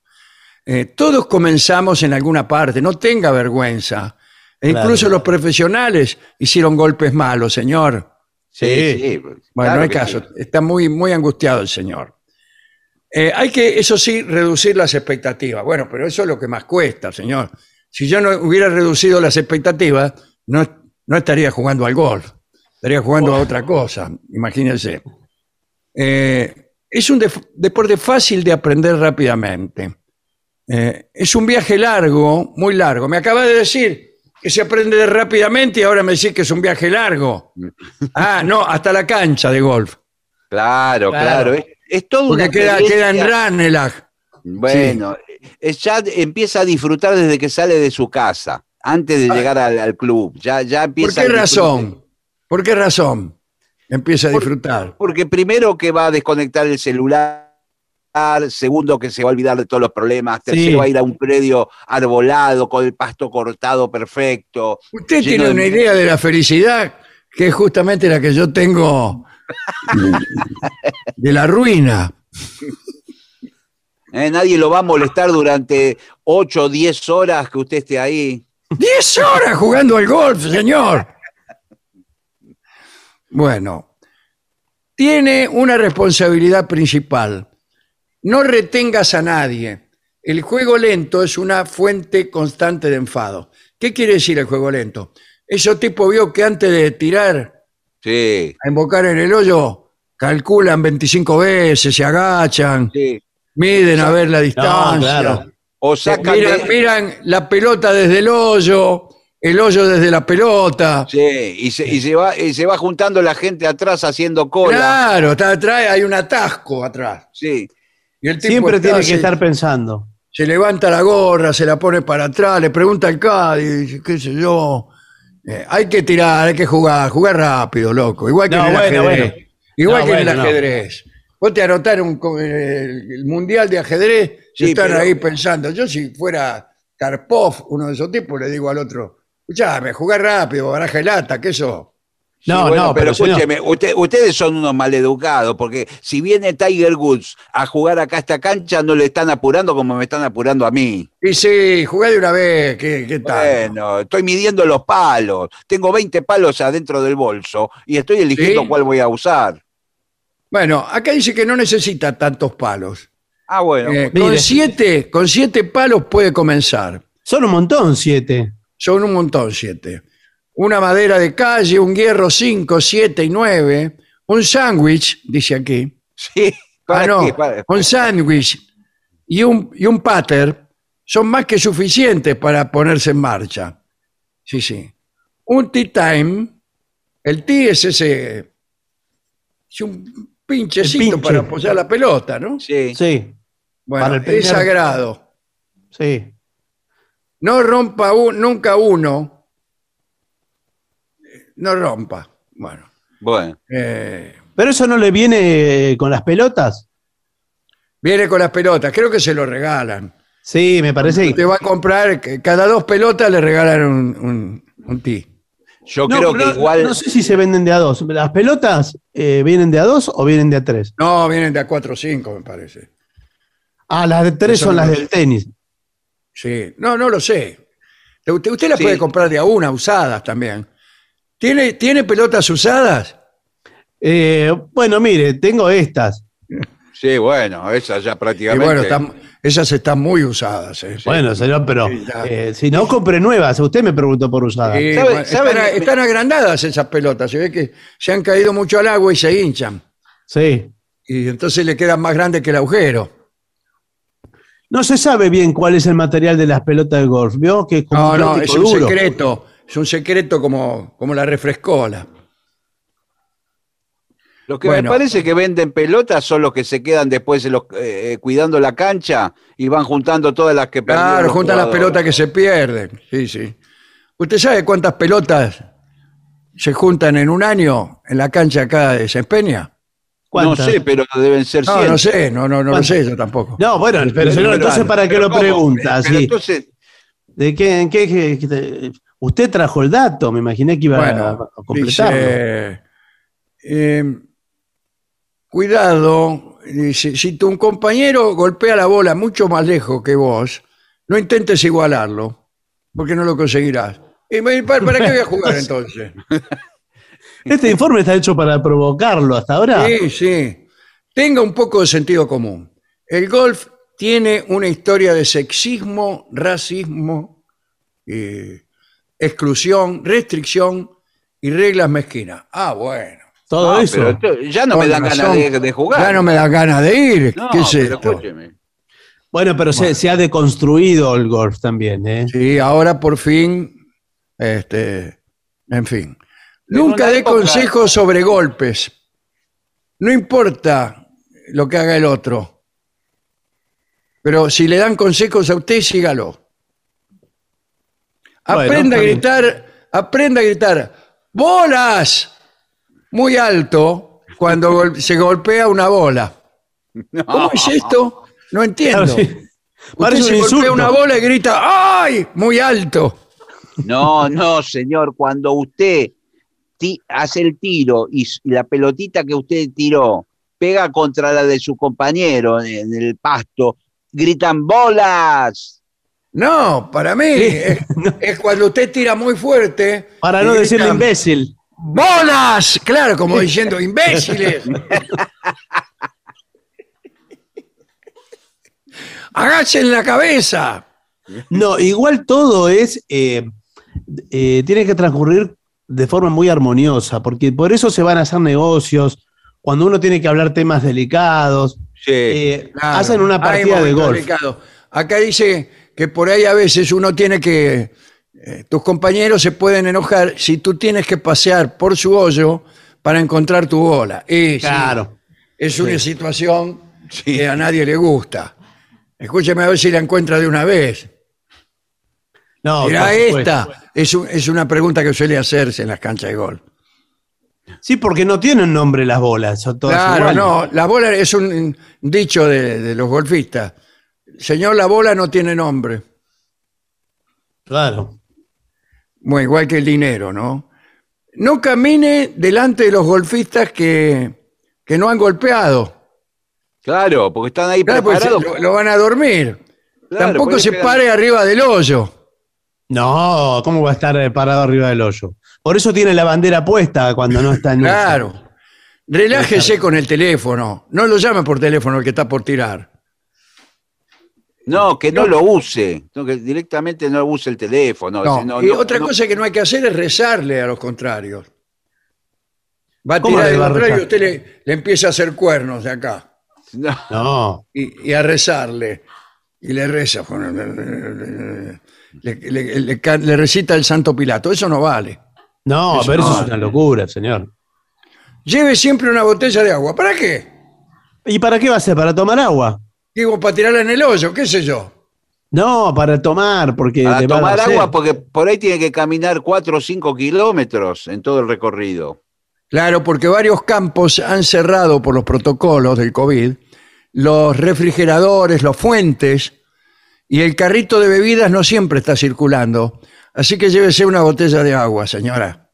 Eh, todos comenzamos en alguna parte, no tenga vergüenza. E Claro. incluso los profesionales hicieron golpes malos, señor. Sí, Sí. sí. Bueno, claro no hay caso, sí. está muy, muy angustiado el señor. Eh, hay que, eso sí, reducir las expectativas. Bueno, pero eso es lo que más cuesta, señor. Si yo no hubiera reducido las expectativas, no, no estaría jugando al golf, estaría jugando a otra cosa, imagínense. Eh, es un deporte fácil de aprender rápidamente. Eh, es un viaje largo, muy largo. Me acaba de decir que se aprende rápidamente y ahora me decís que es un viaje largo. Ah, no, hasta la cancha de golf. Claro, Claro. claro. Es, es todo Porque una queda, queda en. Ranelagh. Bueno, es ya empieza a disfrutar desde que sale de su casa, antes de llegar al, al club. Ya, ya ¿Por empieza qué a disfrutar. razón? ¿Por qué razón? Empieza a Por- disfrutar. Porque primero que va a desconectar el celular, segundo que se va a olvidar de todos los problemas, tercero Sí. va a ir a un predio arbolado con el pasto cortado perfecto. Usted tiene de- una idea de la felicidad que es justamente la que yo tengo de la ruina. Eh, Nadie lo va a molestar durante 8 o 10 horas que usted esté ahí. ¡Diez horas jugando al golf, señor! Bueno, tiene una responsabilidad principal. No retengas a nadie. El juego lento es una fuente constante de enfado. ¿Qué quiere decir el juego lento? Esos tipos vio que antes de tirar Sí, a invocar en el hoyo, calculan 25 veces, se agachan, sí. miden a ver la distancia. claro. O sacan Miran, de- miran la pelota desde el hoyo, el hoyo desde la pelota. Sí, y se, y se va, y se va juntando la gente atrás haciendo cola. Claro, está atrás, hay un atasco atrás. Sí. Y el tipo Siempre está, tiene que se, estar pensando. se levanta la gorra, se la pone para atrás, le pregunta al Cádiz, dice, qué sé yo. Eh, hay que tirar, hay que jugar, jugar rápido, loco. Igual que No, en el bueno, ajedrez. bueno. Igual No, que en el ajedrez. Vos te anotaron eh, el mundial de ajedrez y Sí, están pero- ahí pensando. Yo si fuera Karpov, uno de esos tipos, le digo al otro, escuchame, jugar rápido, baraja lata, ¿qué eso? Sí, No, bueno, no, pero, pero señor. escúcheme, usted- ustedes son unos maleducados, porque si viene Tiger Woods a jugar acá a esta cancha, no le están apurando como me están apurando a mí. Y sí, jugué de una vez, ¿qué, qué tal? Bueno, estoy midiendo los palos. Tengo 20 palos adentro del bolso y estoy eligiendo ¿Sí? cuál voy a usar. Bueno, acá dice que no necesita tantos palos. Ah, bueno. Eh, con, siete, con siete palos puede comenzar. Son un montón, siete. Son un montón siete. Una madera de calle, un hierro 5, 7 y 9, un sándwich, dice aquí. Sí, Ah, ¿para no, qué? Para- un sándwich y un, y un pater son más que suficientes para ponerse en marcha. Sí, sí. Un tea time, el tea es ese, es un pinchecito pinche. para apoyar la pelota, ¿no? Sí. Sí, Bueno, Para el primer- es sagrado. sí. No rompa un- nunca uno. No rompa. Bueno. Bueno. eh, Pero eso no le viene eh, con las pelotas. viene con las pelotas. Creo que se lo regalan. Sí, me parece. Te va a comprar, que cada dos pelotas le regalan un, un, un tee. Yo No, creo que no- igual. No sé si se venden de a dos. ¿Las pelotas eh, vienen de a dos o vienen de a tres? No, vienen de a 4 o 5, me parece. Ah, las de tres Eso son las del tenis. Sí. No, no lo sé. Usted, usted las Sí. puede comprar de a una, usadas también. ¿Tiene, ¿tiene pelotas usadas? Eh, bueno, mire, tengo estas. Sí, bueno, esa ya Y prácticamente. bueno, están- esas están muy usadas. eh. Bueno, señor, pero Sí, ya. eh, si no, compre nuevas. Usted me preguntó por usadas. Sí, ¿Sabe- bueno, sabe- están, están agrandadas esas pelotas. Se ve que se han caído mucho al agua y se hinchan. Sí. Y entonces le quedan más grandes que el agujero. No se sabe bien cuál es el material de las pelotas de golf. ¿Vio? Que es como No, un no, es plástico un duro. secreto. Es un secreto como, como la refrescola. Lo que Bueno. me parece que venden pelotas son los que se quedan después los- eh, cuidando la cancha y van juntando todas las que perdieron Claro, los juntan las pelotas que se pierden. Sí, sí. ¿Usted sabe cuántas pelotas se juntan en un año en la cancha acá de Sempeña? No ¿Cuántas? sé, pero deben ser No, 100. no sé, no, no, no lo sé yo tampoco. No, bueno, pero señor, entonces ¿para qué Pero lo ¿cómo? pregunta? Pero Sí. entonces, ¿De qué, en qué, qué- qué- usted trajo el dato, me imaginé que iba a- Bueno, a completarlo. dice, eh, cuidado, dice, si tu compañero golpea la bola mucho más lejos que vos, no intentes igualarlo, porque no lo conseguirás. ¿Y ¿Para, para qué voy a jugar entonces? Este informe está hecho para provocarlo hasta ahora. Sí, sí. Tenga un poco de sentido común. El golf tiene una historia de sexismo, racismo, eh, exclusión, restricción y reglas mezquinas. Ah, bueno. Todo no, eso. esto- ya no me dan ganas de, de jugar. Ya no me da ganas de ir. No, ¿Qué es pero esto? escúcheme. Bueno, pero se, se ha deconstruido el golf también, ¿eh? Sí, ahora por fin, este, en fin. Nunca dé época- consejos sobre golpes. No importa lo que haga el otro. Pero si le dan consejos a usted, sígalo. Bueno, Aprenda a está bien. gritar, aprenda a gritar, ¡bolas! Muy alto cuando gol- se golpea una bola. No. ¿Cómo es esto? No entiendo. Claro, sí. Usted se golpea una bola y grita ¡ay! Muy alto. No, no, señor, cuando usted hace el tiro y, la pelotita que usted tiró pega contra la de su compañero en, en el pasto, gritan bolas. No, para mí es, es cuando usted tira muy fuerte. Para no decirle grita, imbécil. ¡Bolas! Claro, como diciendo imbéciles. Agachen la cabeza. No, igual todo es. eh, eh, tiene que transcurrir de forma muy armoniosa, porque por eso se van a hacer negocios. Cuando uno tiene que hablar temas delicados, Sí. eh, Claro, hacen una partida de golf. Acá dice que por ahí a veces uno tiene que, Eh, tus compañeros se pueden enojar si tú tienes que pasear por su hoyo para encontrar tu bola. Y sí, Claro. es una situación que a nadie le gusta. Escúcheme a ver si la encuentra de una vez. No, Mira por supuesto. esta. Es, un- es una pregunta que suele hacerse en las canchas de golf. Sí, porque no tienen nombre las bolas, son todas Claro, iguales. no. La bola es un dicho de, de los golfistas. Señor, la bola no tiene nombre. Claro. Bueno, igual que el dinero, ¿no? No camine delante de los golfistas que, que no han golpeado. Claro, porque están ahí Claro, pues, preparados. lo, lo van a dormir. Claro, Tampoco se pare arriba del hoyo. No, ¿cómo va a estar eh, parado arriba del hoyo? Por eso tiene la bandera puesta cuando no está en uso. Claro. Relájese con el teléfono. No lo llame por teléfono el que está por tirar. No, que no, lo use. No, que directamente no use el teléfono. No, y no- otra no- cosa que no hay que hacer es rezarle a los contrarios. Va a ¿Cómo tirar le el contrario y usted le, le empieza a hacer cuernos de acá. no. No. y, y a rezarle. Y le reza. Le, le- le can- le recita el Santo Pilato. Eso no vale. No, Eso pero eso es una locura, señor. Lleve siempre una botella de agua. ¿Para qué? ¿Y para qué va a ser? ¿Para tomar agua? Digo, para tirarla en el hoyo, qué sé yo. No, para tomar, porque Para tomar agua, porque por ahí tiene que caminar 4 o 5 kilómetros en todo el recorrido. Claro, porque varios campos han cerrado por los protocolos del COVID los refrigeradores, los fuentes, y el carrito de bebidas no siempre está circulando. Así que llévese una botella de agua, señora.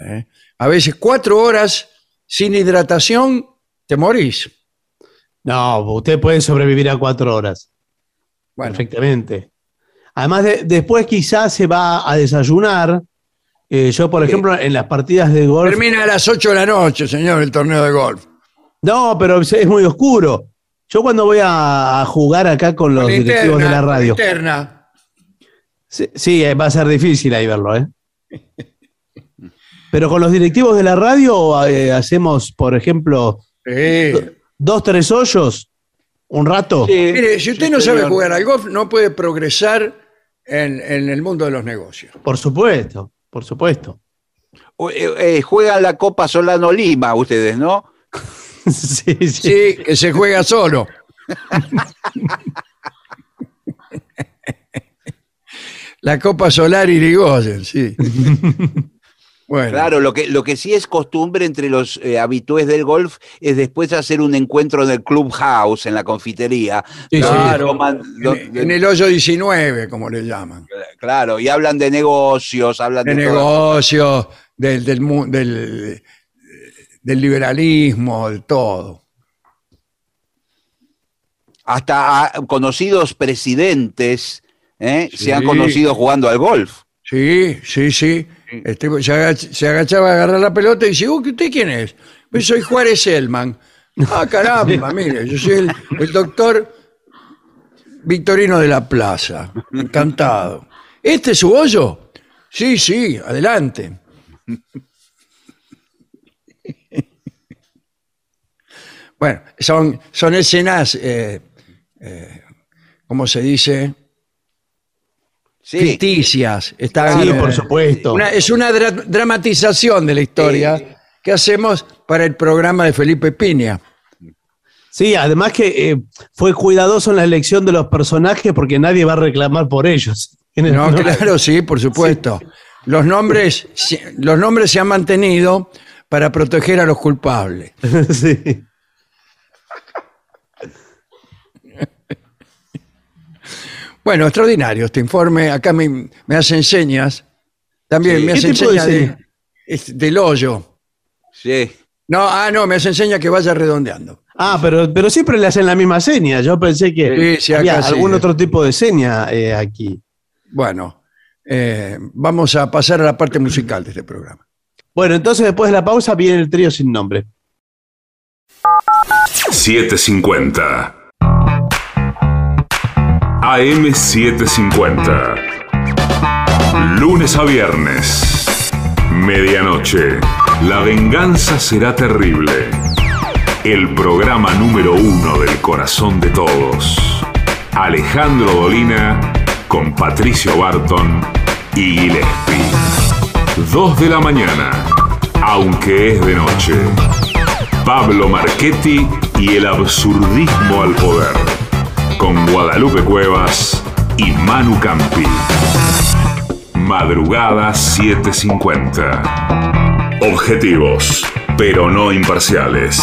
¿Eh? A veces cuatro horas sin hidratación, te morís. No, usted puede sobrevivir a cuatro horas. Bueno, Perfectamente. Además, de- después quizás se va a desayunar. Eh, yo, por ejemplo, en las partidas de golf. termina a las 8 de la noche, señor, el torneo de golf. No, pero es es muy oscuro. Yo cuando voy a, jugar acá con los directivos de la radio. linterna. Sí, sí, eh, va a ser difícil ahí verlo, ¿eh? Pero con los directivos de la radio eh, hacemos, por ejemplo, Sí. Dos, tres hoyos, un rato. Mire, si usted sí, no sabe jugar al golf, no puede progresar en, en el mundo de los negocios. Por supuesto, por supuesto. Eh, eh, juegan la Copa Solano Lima ustedes, ¿no? sí, sí. Sí, que se juega solo. La Copa Solar Irigoyen, sí. Bueno, Claro, lo que, lo que sí es costumbre entre los eh, habitués del golf es después hacer un encuentro en el clubhouse, en la confitería. Sí, Claro, toman- do- en, en el hoyo 19, como le llaman. Claro, y hablan de negocios, hablan De de, negocios, del, del, del, del liberalismo, de todo. hasta conocidos presidentes ¿eh? Sí. se han conocido jugando al golf. Sí, sí, sí. Este, se, agach- se agachaba a agarrar la pelota y dice, "Uh, ¿usted quién es? Pues soy Juárez Elman. Ah, caramba, mire, yo soy el, el doctor Victorino de la Plaza. Encantado. ¿Este es su hoyo? Sí, sí, adelante. Bueno, son, son escenas, eh, eh, ¿cómo se dice? Sí, ficticias. Están, Sí, por supuesto. una- es una dra- dramatización de la historia que hacemos para el programa de Felipe Piña. Sí, además que eh, fue cuidadoso en la elección de los personajes porque nadie va a reclamar por ellos. No, claro, sí, por supuesto. Los nombres, los nombres se han mantenido para proteger a los culpables. sí. Bueno, extraordinario este informe. Acá me, me hacen señas. También Sí. me ¿Qué hacen tipo de señas de- señas? es- del hoyo. sí. No, ah, no, me hacen señas que vaya redondeando. Ah, pero, pero siempre le hacen la misma seña. Yo pensé que Sí, sí, había sí. algún otro tipo de seña eh, aquí. Bueno, eh, vamos a pasar a la parte musical de este programa. Bueno, entonces después de la pausa viene el trío sin nombre. 750. AM750. Lunes a viernes. Medianoche. La venganza será terrible. El programa número uno del corazón de todos. Alejandro Dolina con Patricio Barton y Gillespie. 2 de la mañana, aunque es de noche. Pablo Marchetti y el absurdismo al poder. Con Guadalupe Cuevas y Manu Campi. Madrugada 750. Objetivos, pero no imparciales.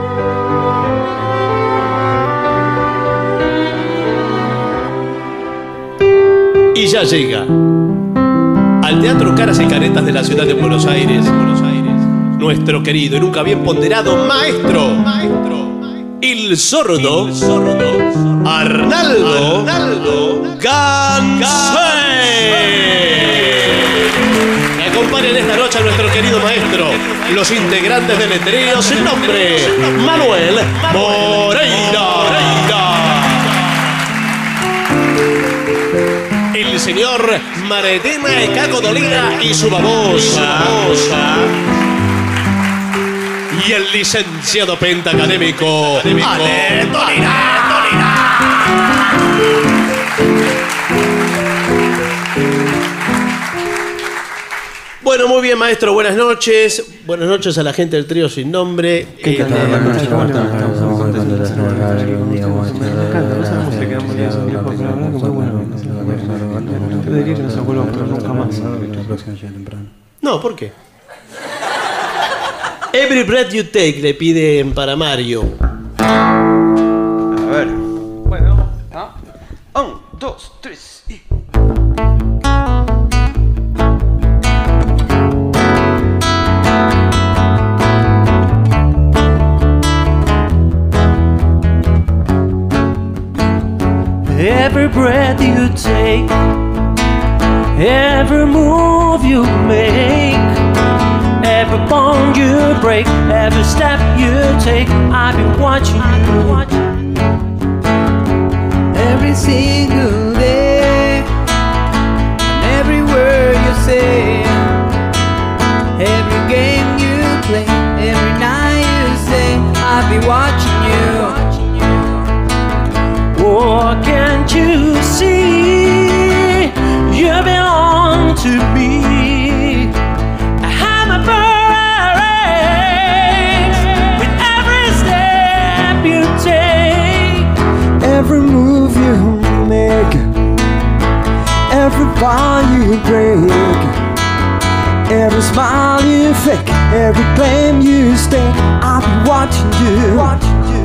Y ya llega al Teatro Caras y Caretas de la ciudad de Buenos Aires, Buenos Aires, nuestro querido y nunca bien ponderado maestro, maestro, el sordo, el sordo, Arnaldo, Arnaldo Me acompañan esta noche a nuestro querido maestro, los integrantes del trío sin nombre, Manuel Moreira. Señor Maretena Ecaco Dolina y su babosa. Y el licenciado pentacadémico. Ale Bueno, muy bien, maestro. Buenas noches. Buenas noches a la gente del trío sin nombre. Diría que no se vuelva a nunca más. No, ¿por qué? Every breath you take le piden para Mario. A ver. Bueno, ¿no? Un, dos, tres y. Every breath you take, every move you make, every bone you break, every step you take, I've been watching you. Every single day, and every word you say, every game you play, every night you say, I've been watching you. Oh, can't you bond you break, every smile you fake, every claim you stake, I've been watching you. Watching you.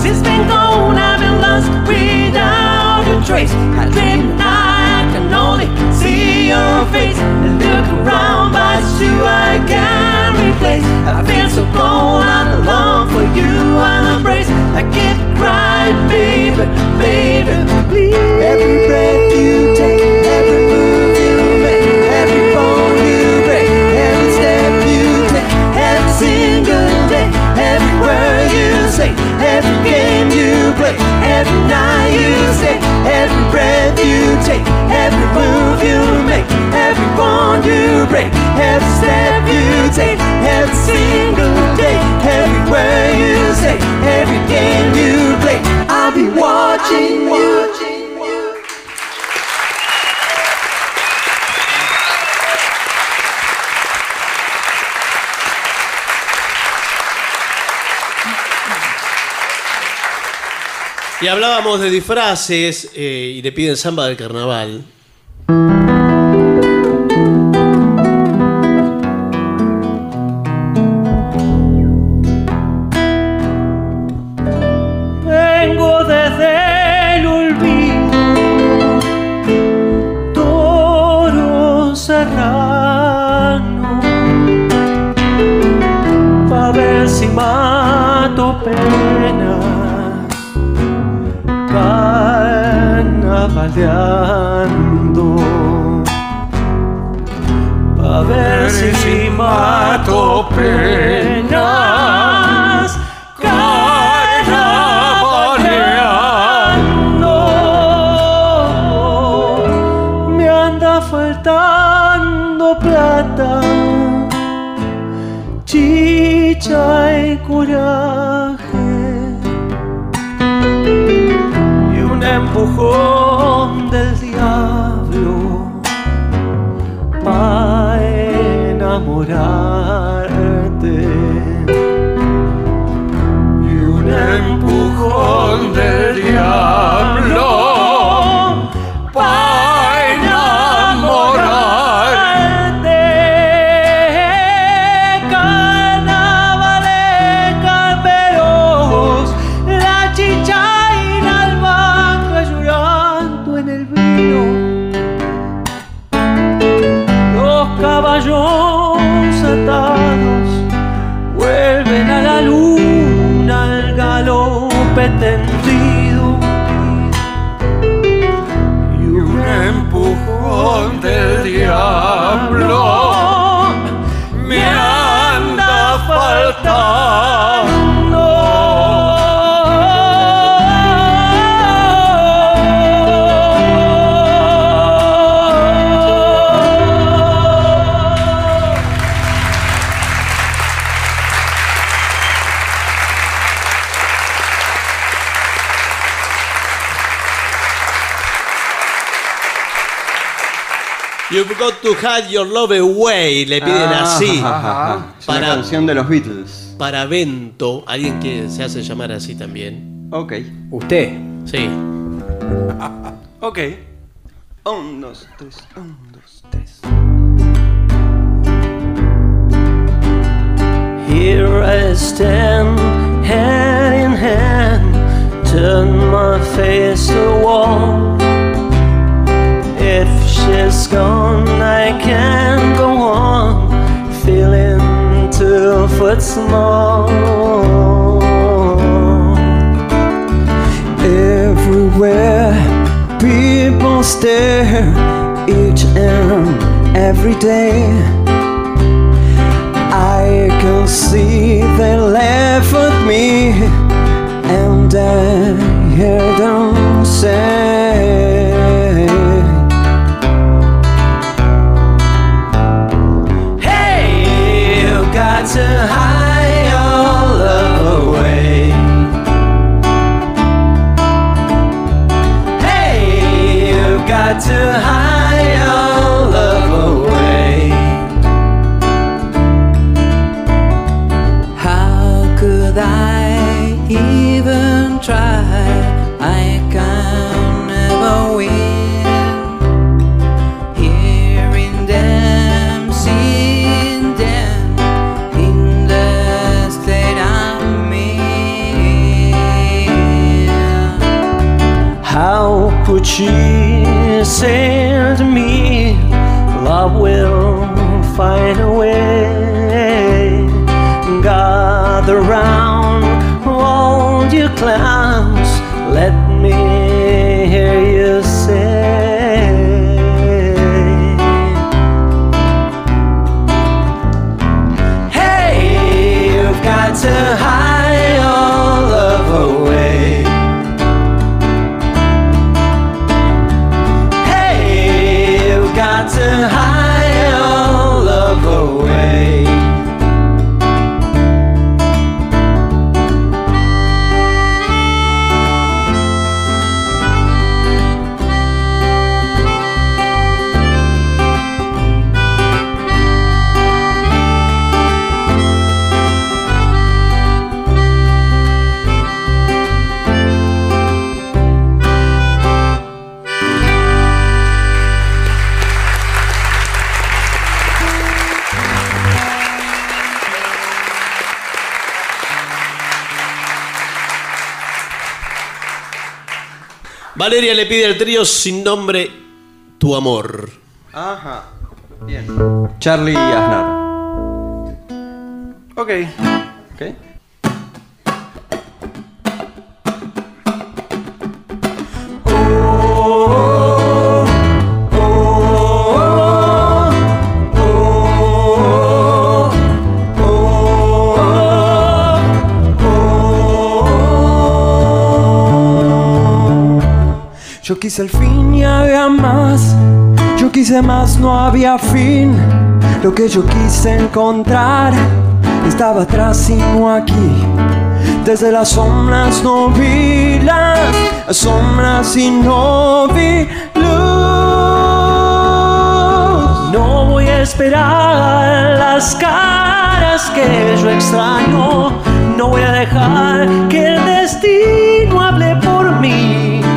Since been gone, I've been lost without a trace. I dream I can only see your face and look around, but it's you I can't replace. I feel so cold, and alone for you and embrace. I can't cry, baby, baby, please. Every breath you take, every move you make, every bone you break, every step you take, every single day, every word you say, every game you play, every night you stay, every breath you take, every move you make, every bond you break, every step you take, every single day, every word you say, every game you play, I'll be watching you. Y hablábamos de disfraces eh, y le piden samba del carnaval. out. Hide your love away, le piden Ah, así. ajá. Es una Para, canción de los Beatles. para Bento, alguien que se hace llamar así también. Ok. ¿Usted? Sí. Ok. Un, dos, tres, un, dos, tres. Here I stand, hand in hand, turn my face to the wall. She's gone, I can't go on, feeling two foot small. Everywhere people stare each and every day. I can see they laugh at me, and I hear them say, to hide Valeria le pide al trío sin nombre Tu amor. Ajá. Bien. Charlie Aznar. Ok. Ok. Yo quise el fin y había más. Yo quise más, no había fin. Lo que yo quise encontrar estaba atrás y no aquí. Desde las sombras no vi las sombras y no vi luz. No voy a esperar las caras que yo extraño. No voy a dejar que el destino hable por mí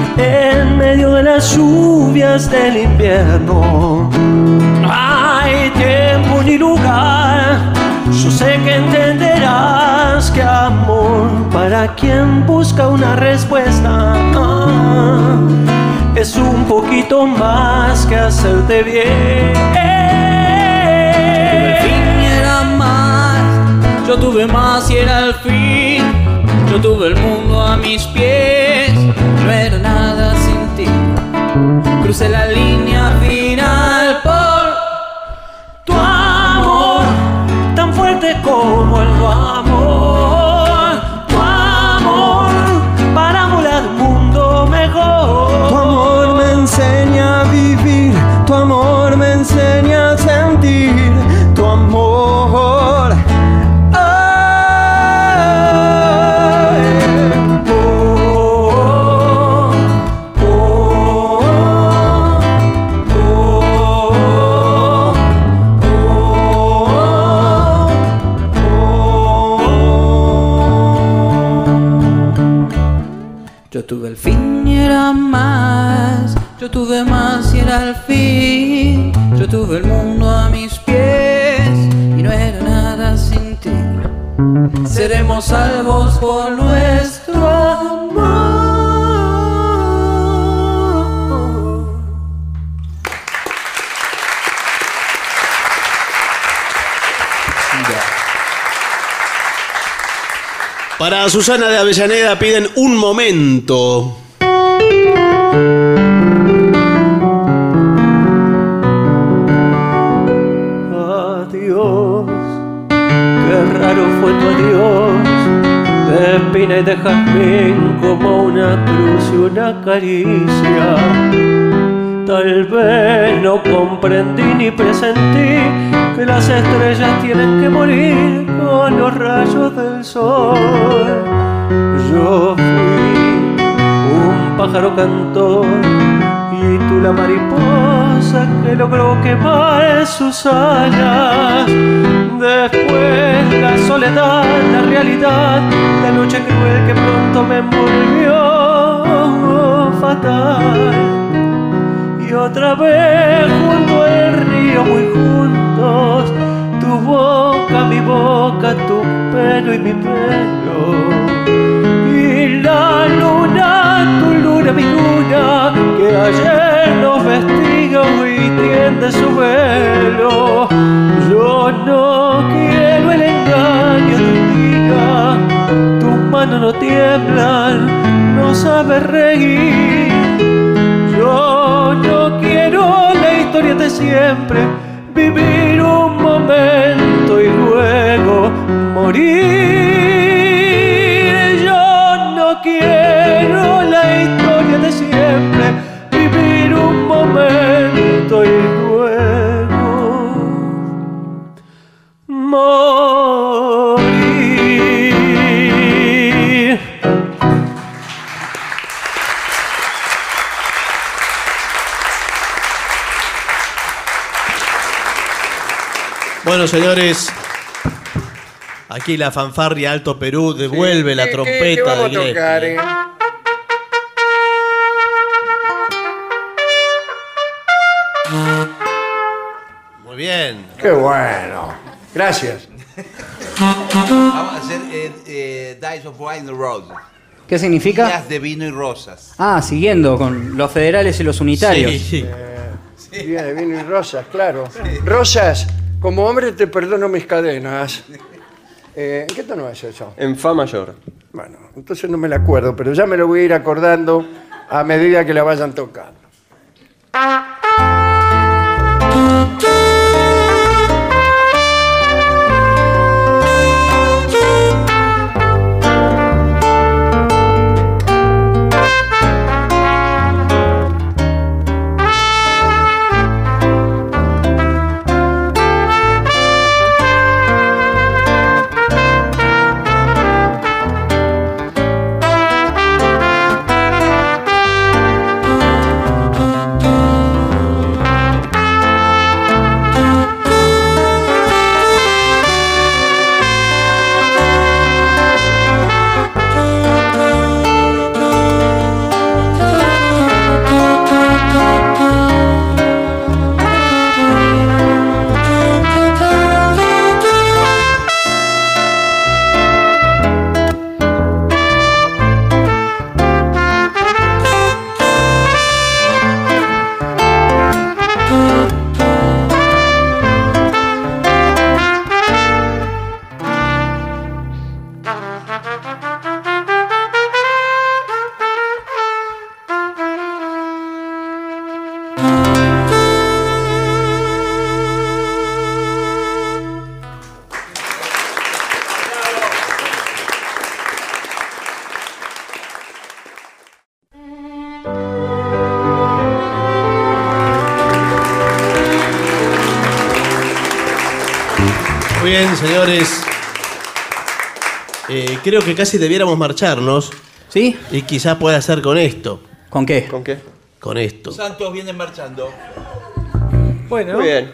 de las lluvias del invierno. No hay tiempo ni lugar. Yo sé que entenderás que amor para quien busca una respuesta ah, es un poquito más que hacerte bien. El fin era más, yo tuve más y era el fin. Yo tuve el mundo a mis pies, no. Crucé la línea final por tu amor, tan fuerte como el amor. Yo tuve más y era el fin. Yo tuve el mundo a mis pies y no era nada sin ti. Seremos salvos por nuestro amor. Para Susana de Avellaneda piden un momento. De espina y de jazmín como una cruz y una caricia. Tal vez no comprendí ni presentí que las estrellas tienen que morir con los rayos del sol. Yo fui un pájaro cantor y tú la mariposa que logró quemar sus alas. Después la soledad, la realidad, la noche cruel que pronto me envolvió fatal. Y otra vez junto al río muy juntos, tu boca, mi boca, tu pelo y mi pelo. Y la luna, tu luna, mi luna, que ayer nos vestía hoy tiende su velo. Yo no quiero el engaño de día, tus manos no tiemblan, no sabes reír. Yo no quiero la historia de siempre, vivir un momento y luego morir. Bueno, señores, aquí la fanfarria Alto Perú devuelve la ¿Qué- qué- trompeta qué vamos de a Gillespie. tocar, eh? Muy bien. Qué bueno. Gracias. Vamos a hacer eh, eh, Dice of Wine and Roses. ¿Qué significa? Días de vino y rosas. Ah, siguiendo con los federales y los unitarios. Día de vino y rosas, claro. Rosas, como hombre te perdono mis cadenas. Eh, ¿En qué tono es eso? En Fa mayor. Bueno, entonces no me la acuerdo, pero ya me lo voy a ir acordando a medida que la vayan tocando. Creo que casi debiéramos marcharnos. ¿Sí? Y quizás pueda ser con esto. ¿Con qué? ¿Con qué? Con esto. Santos vienen marchando. Bueno. Muy bien.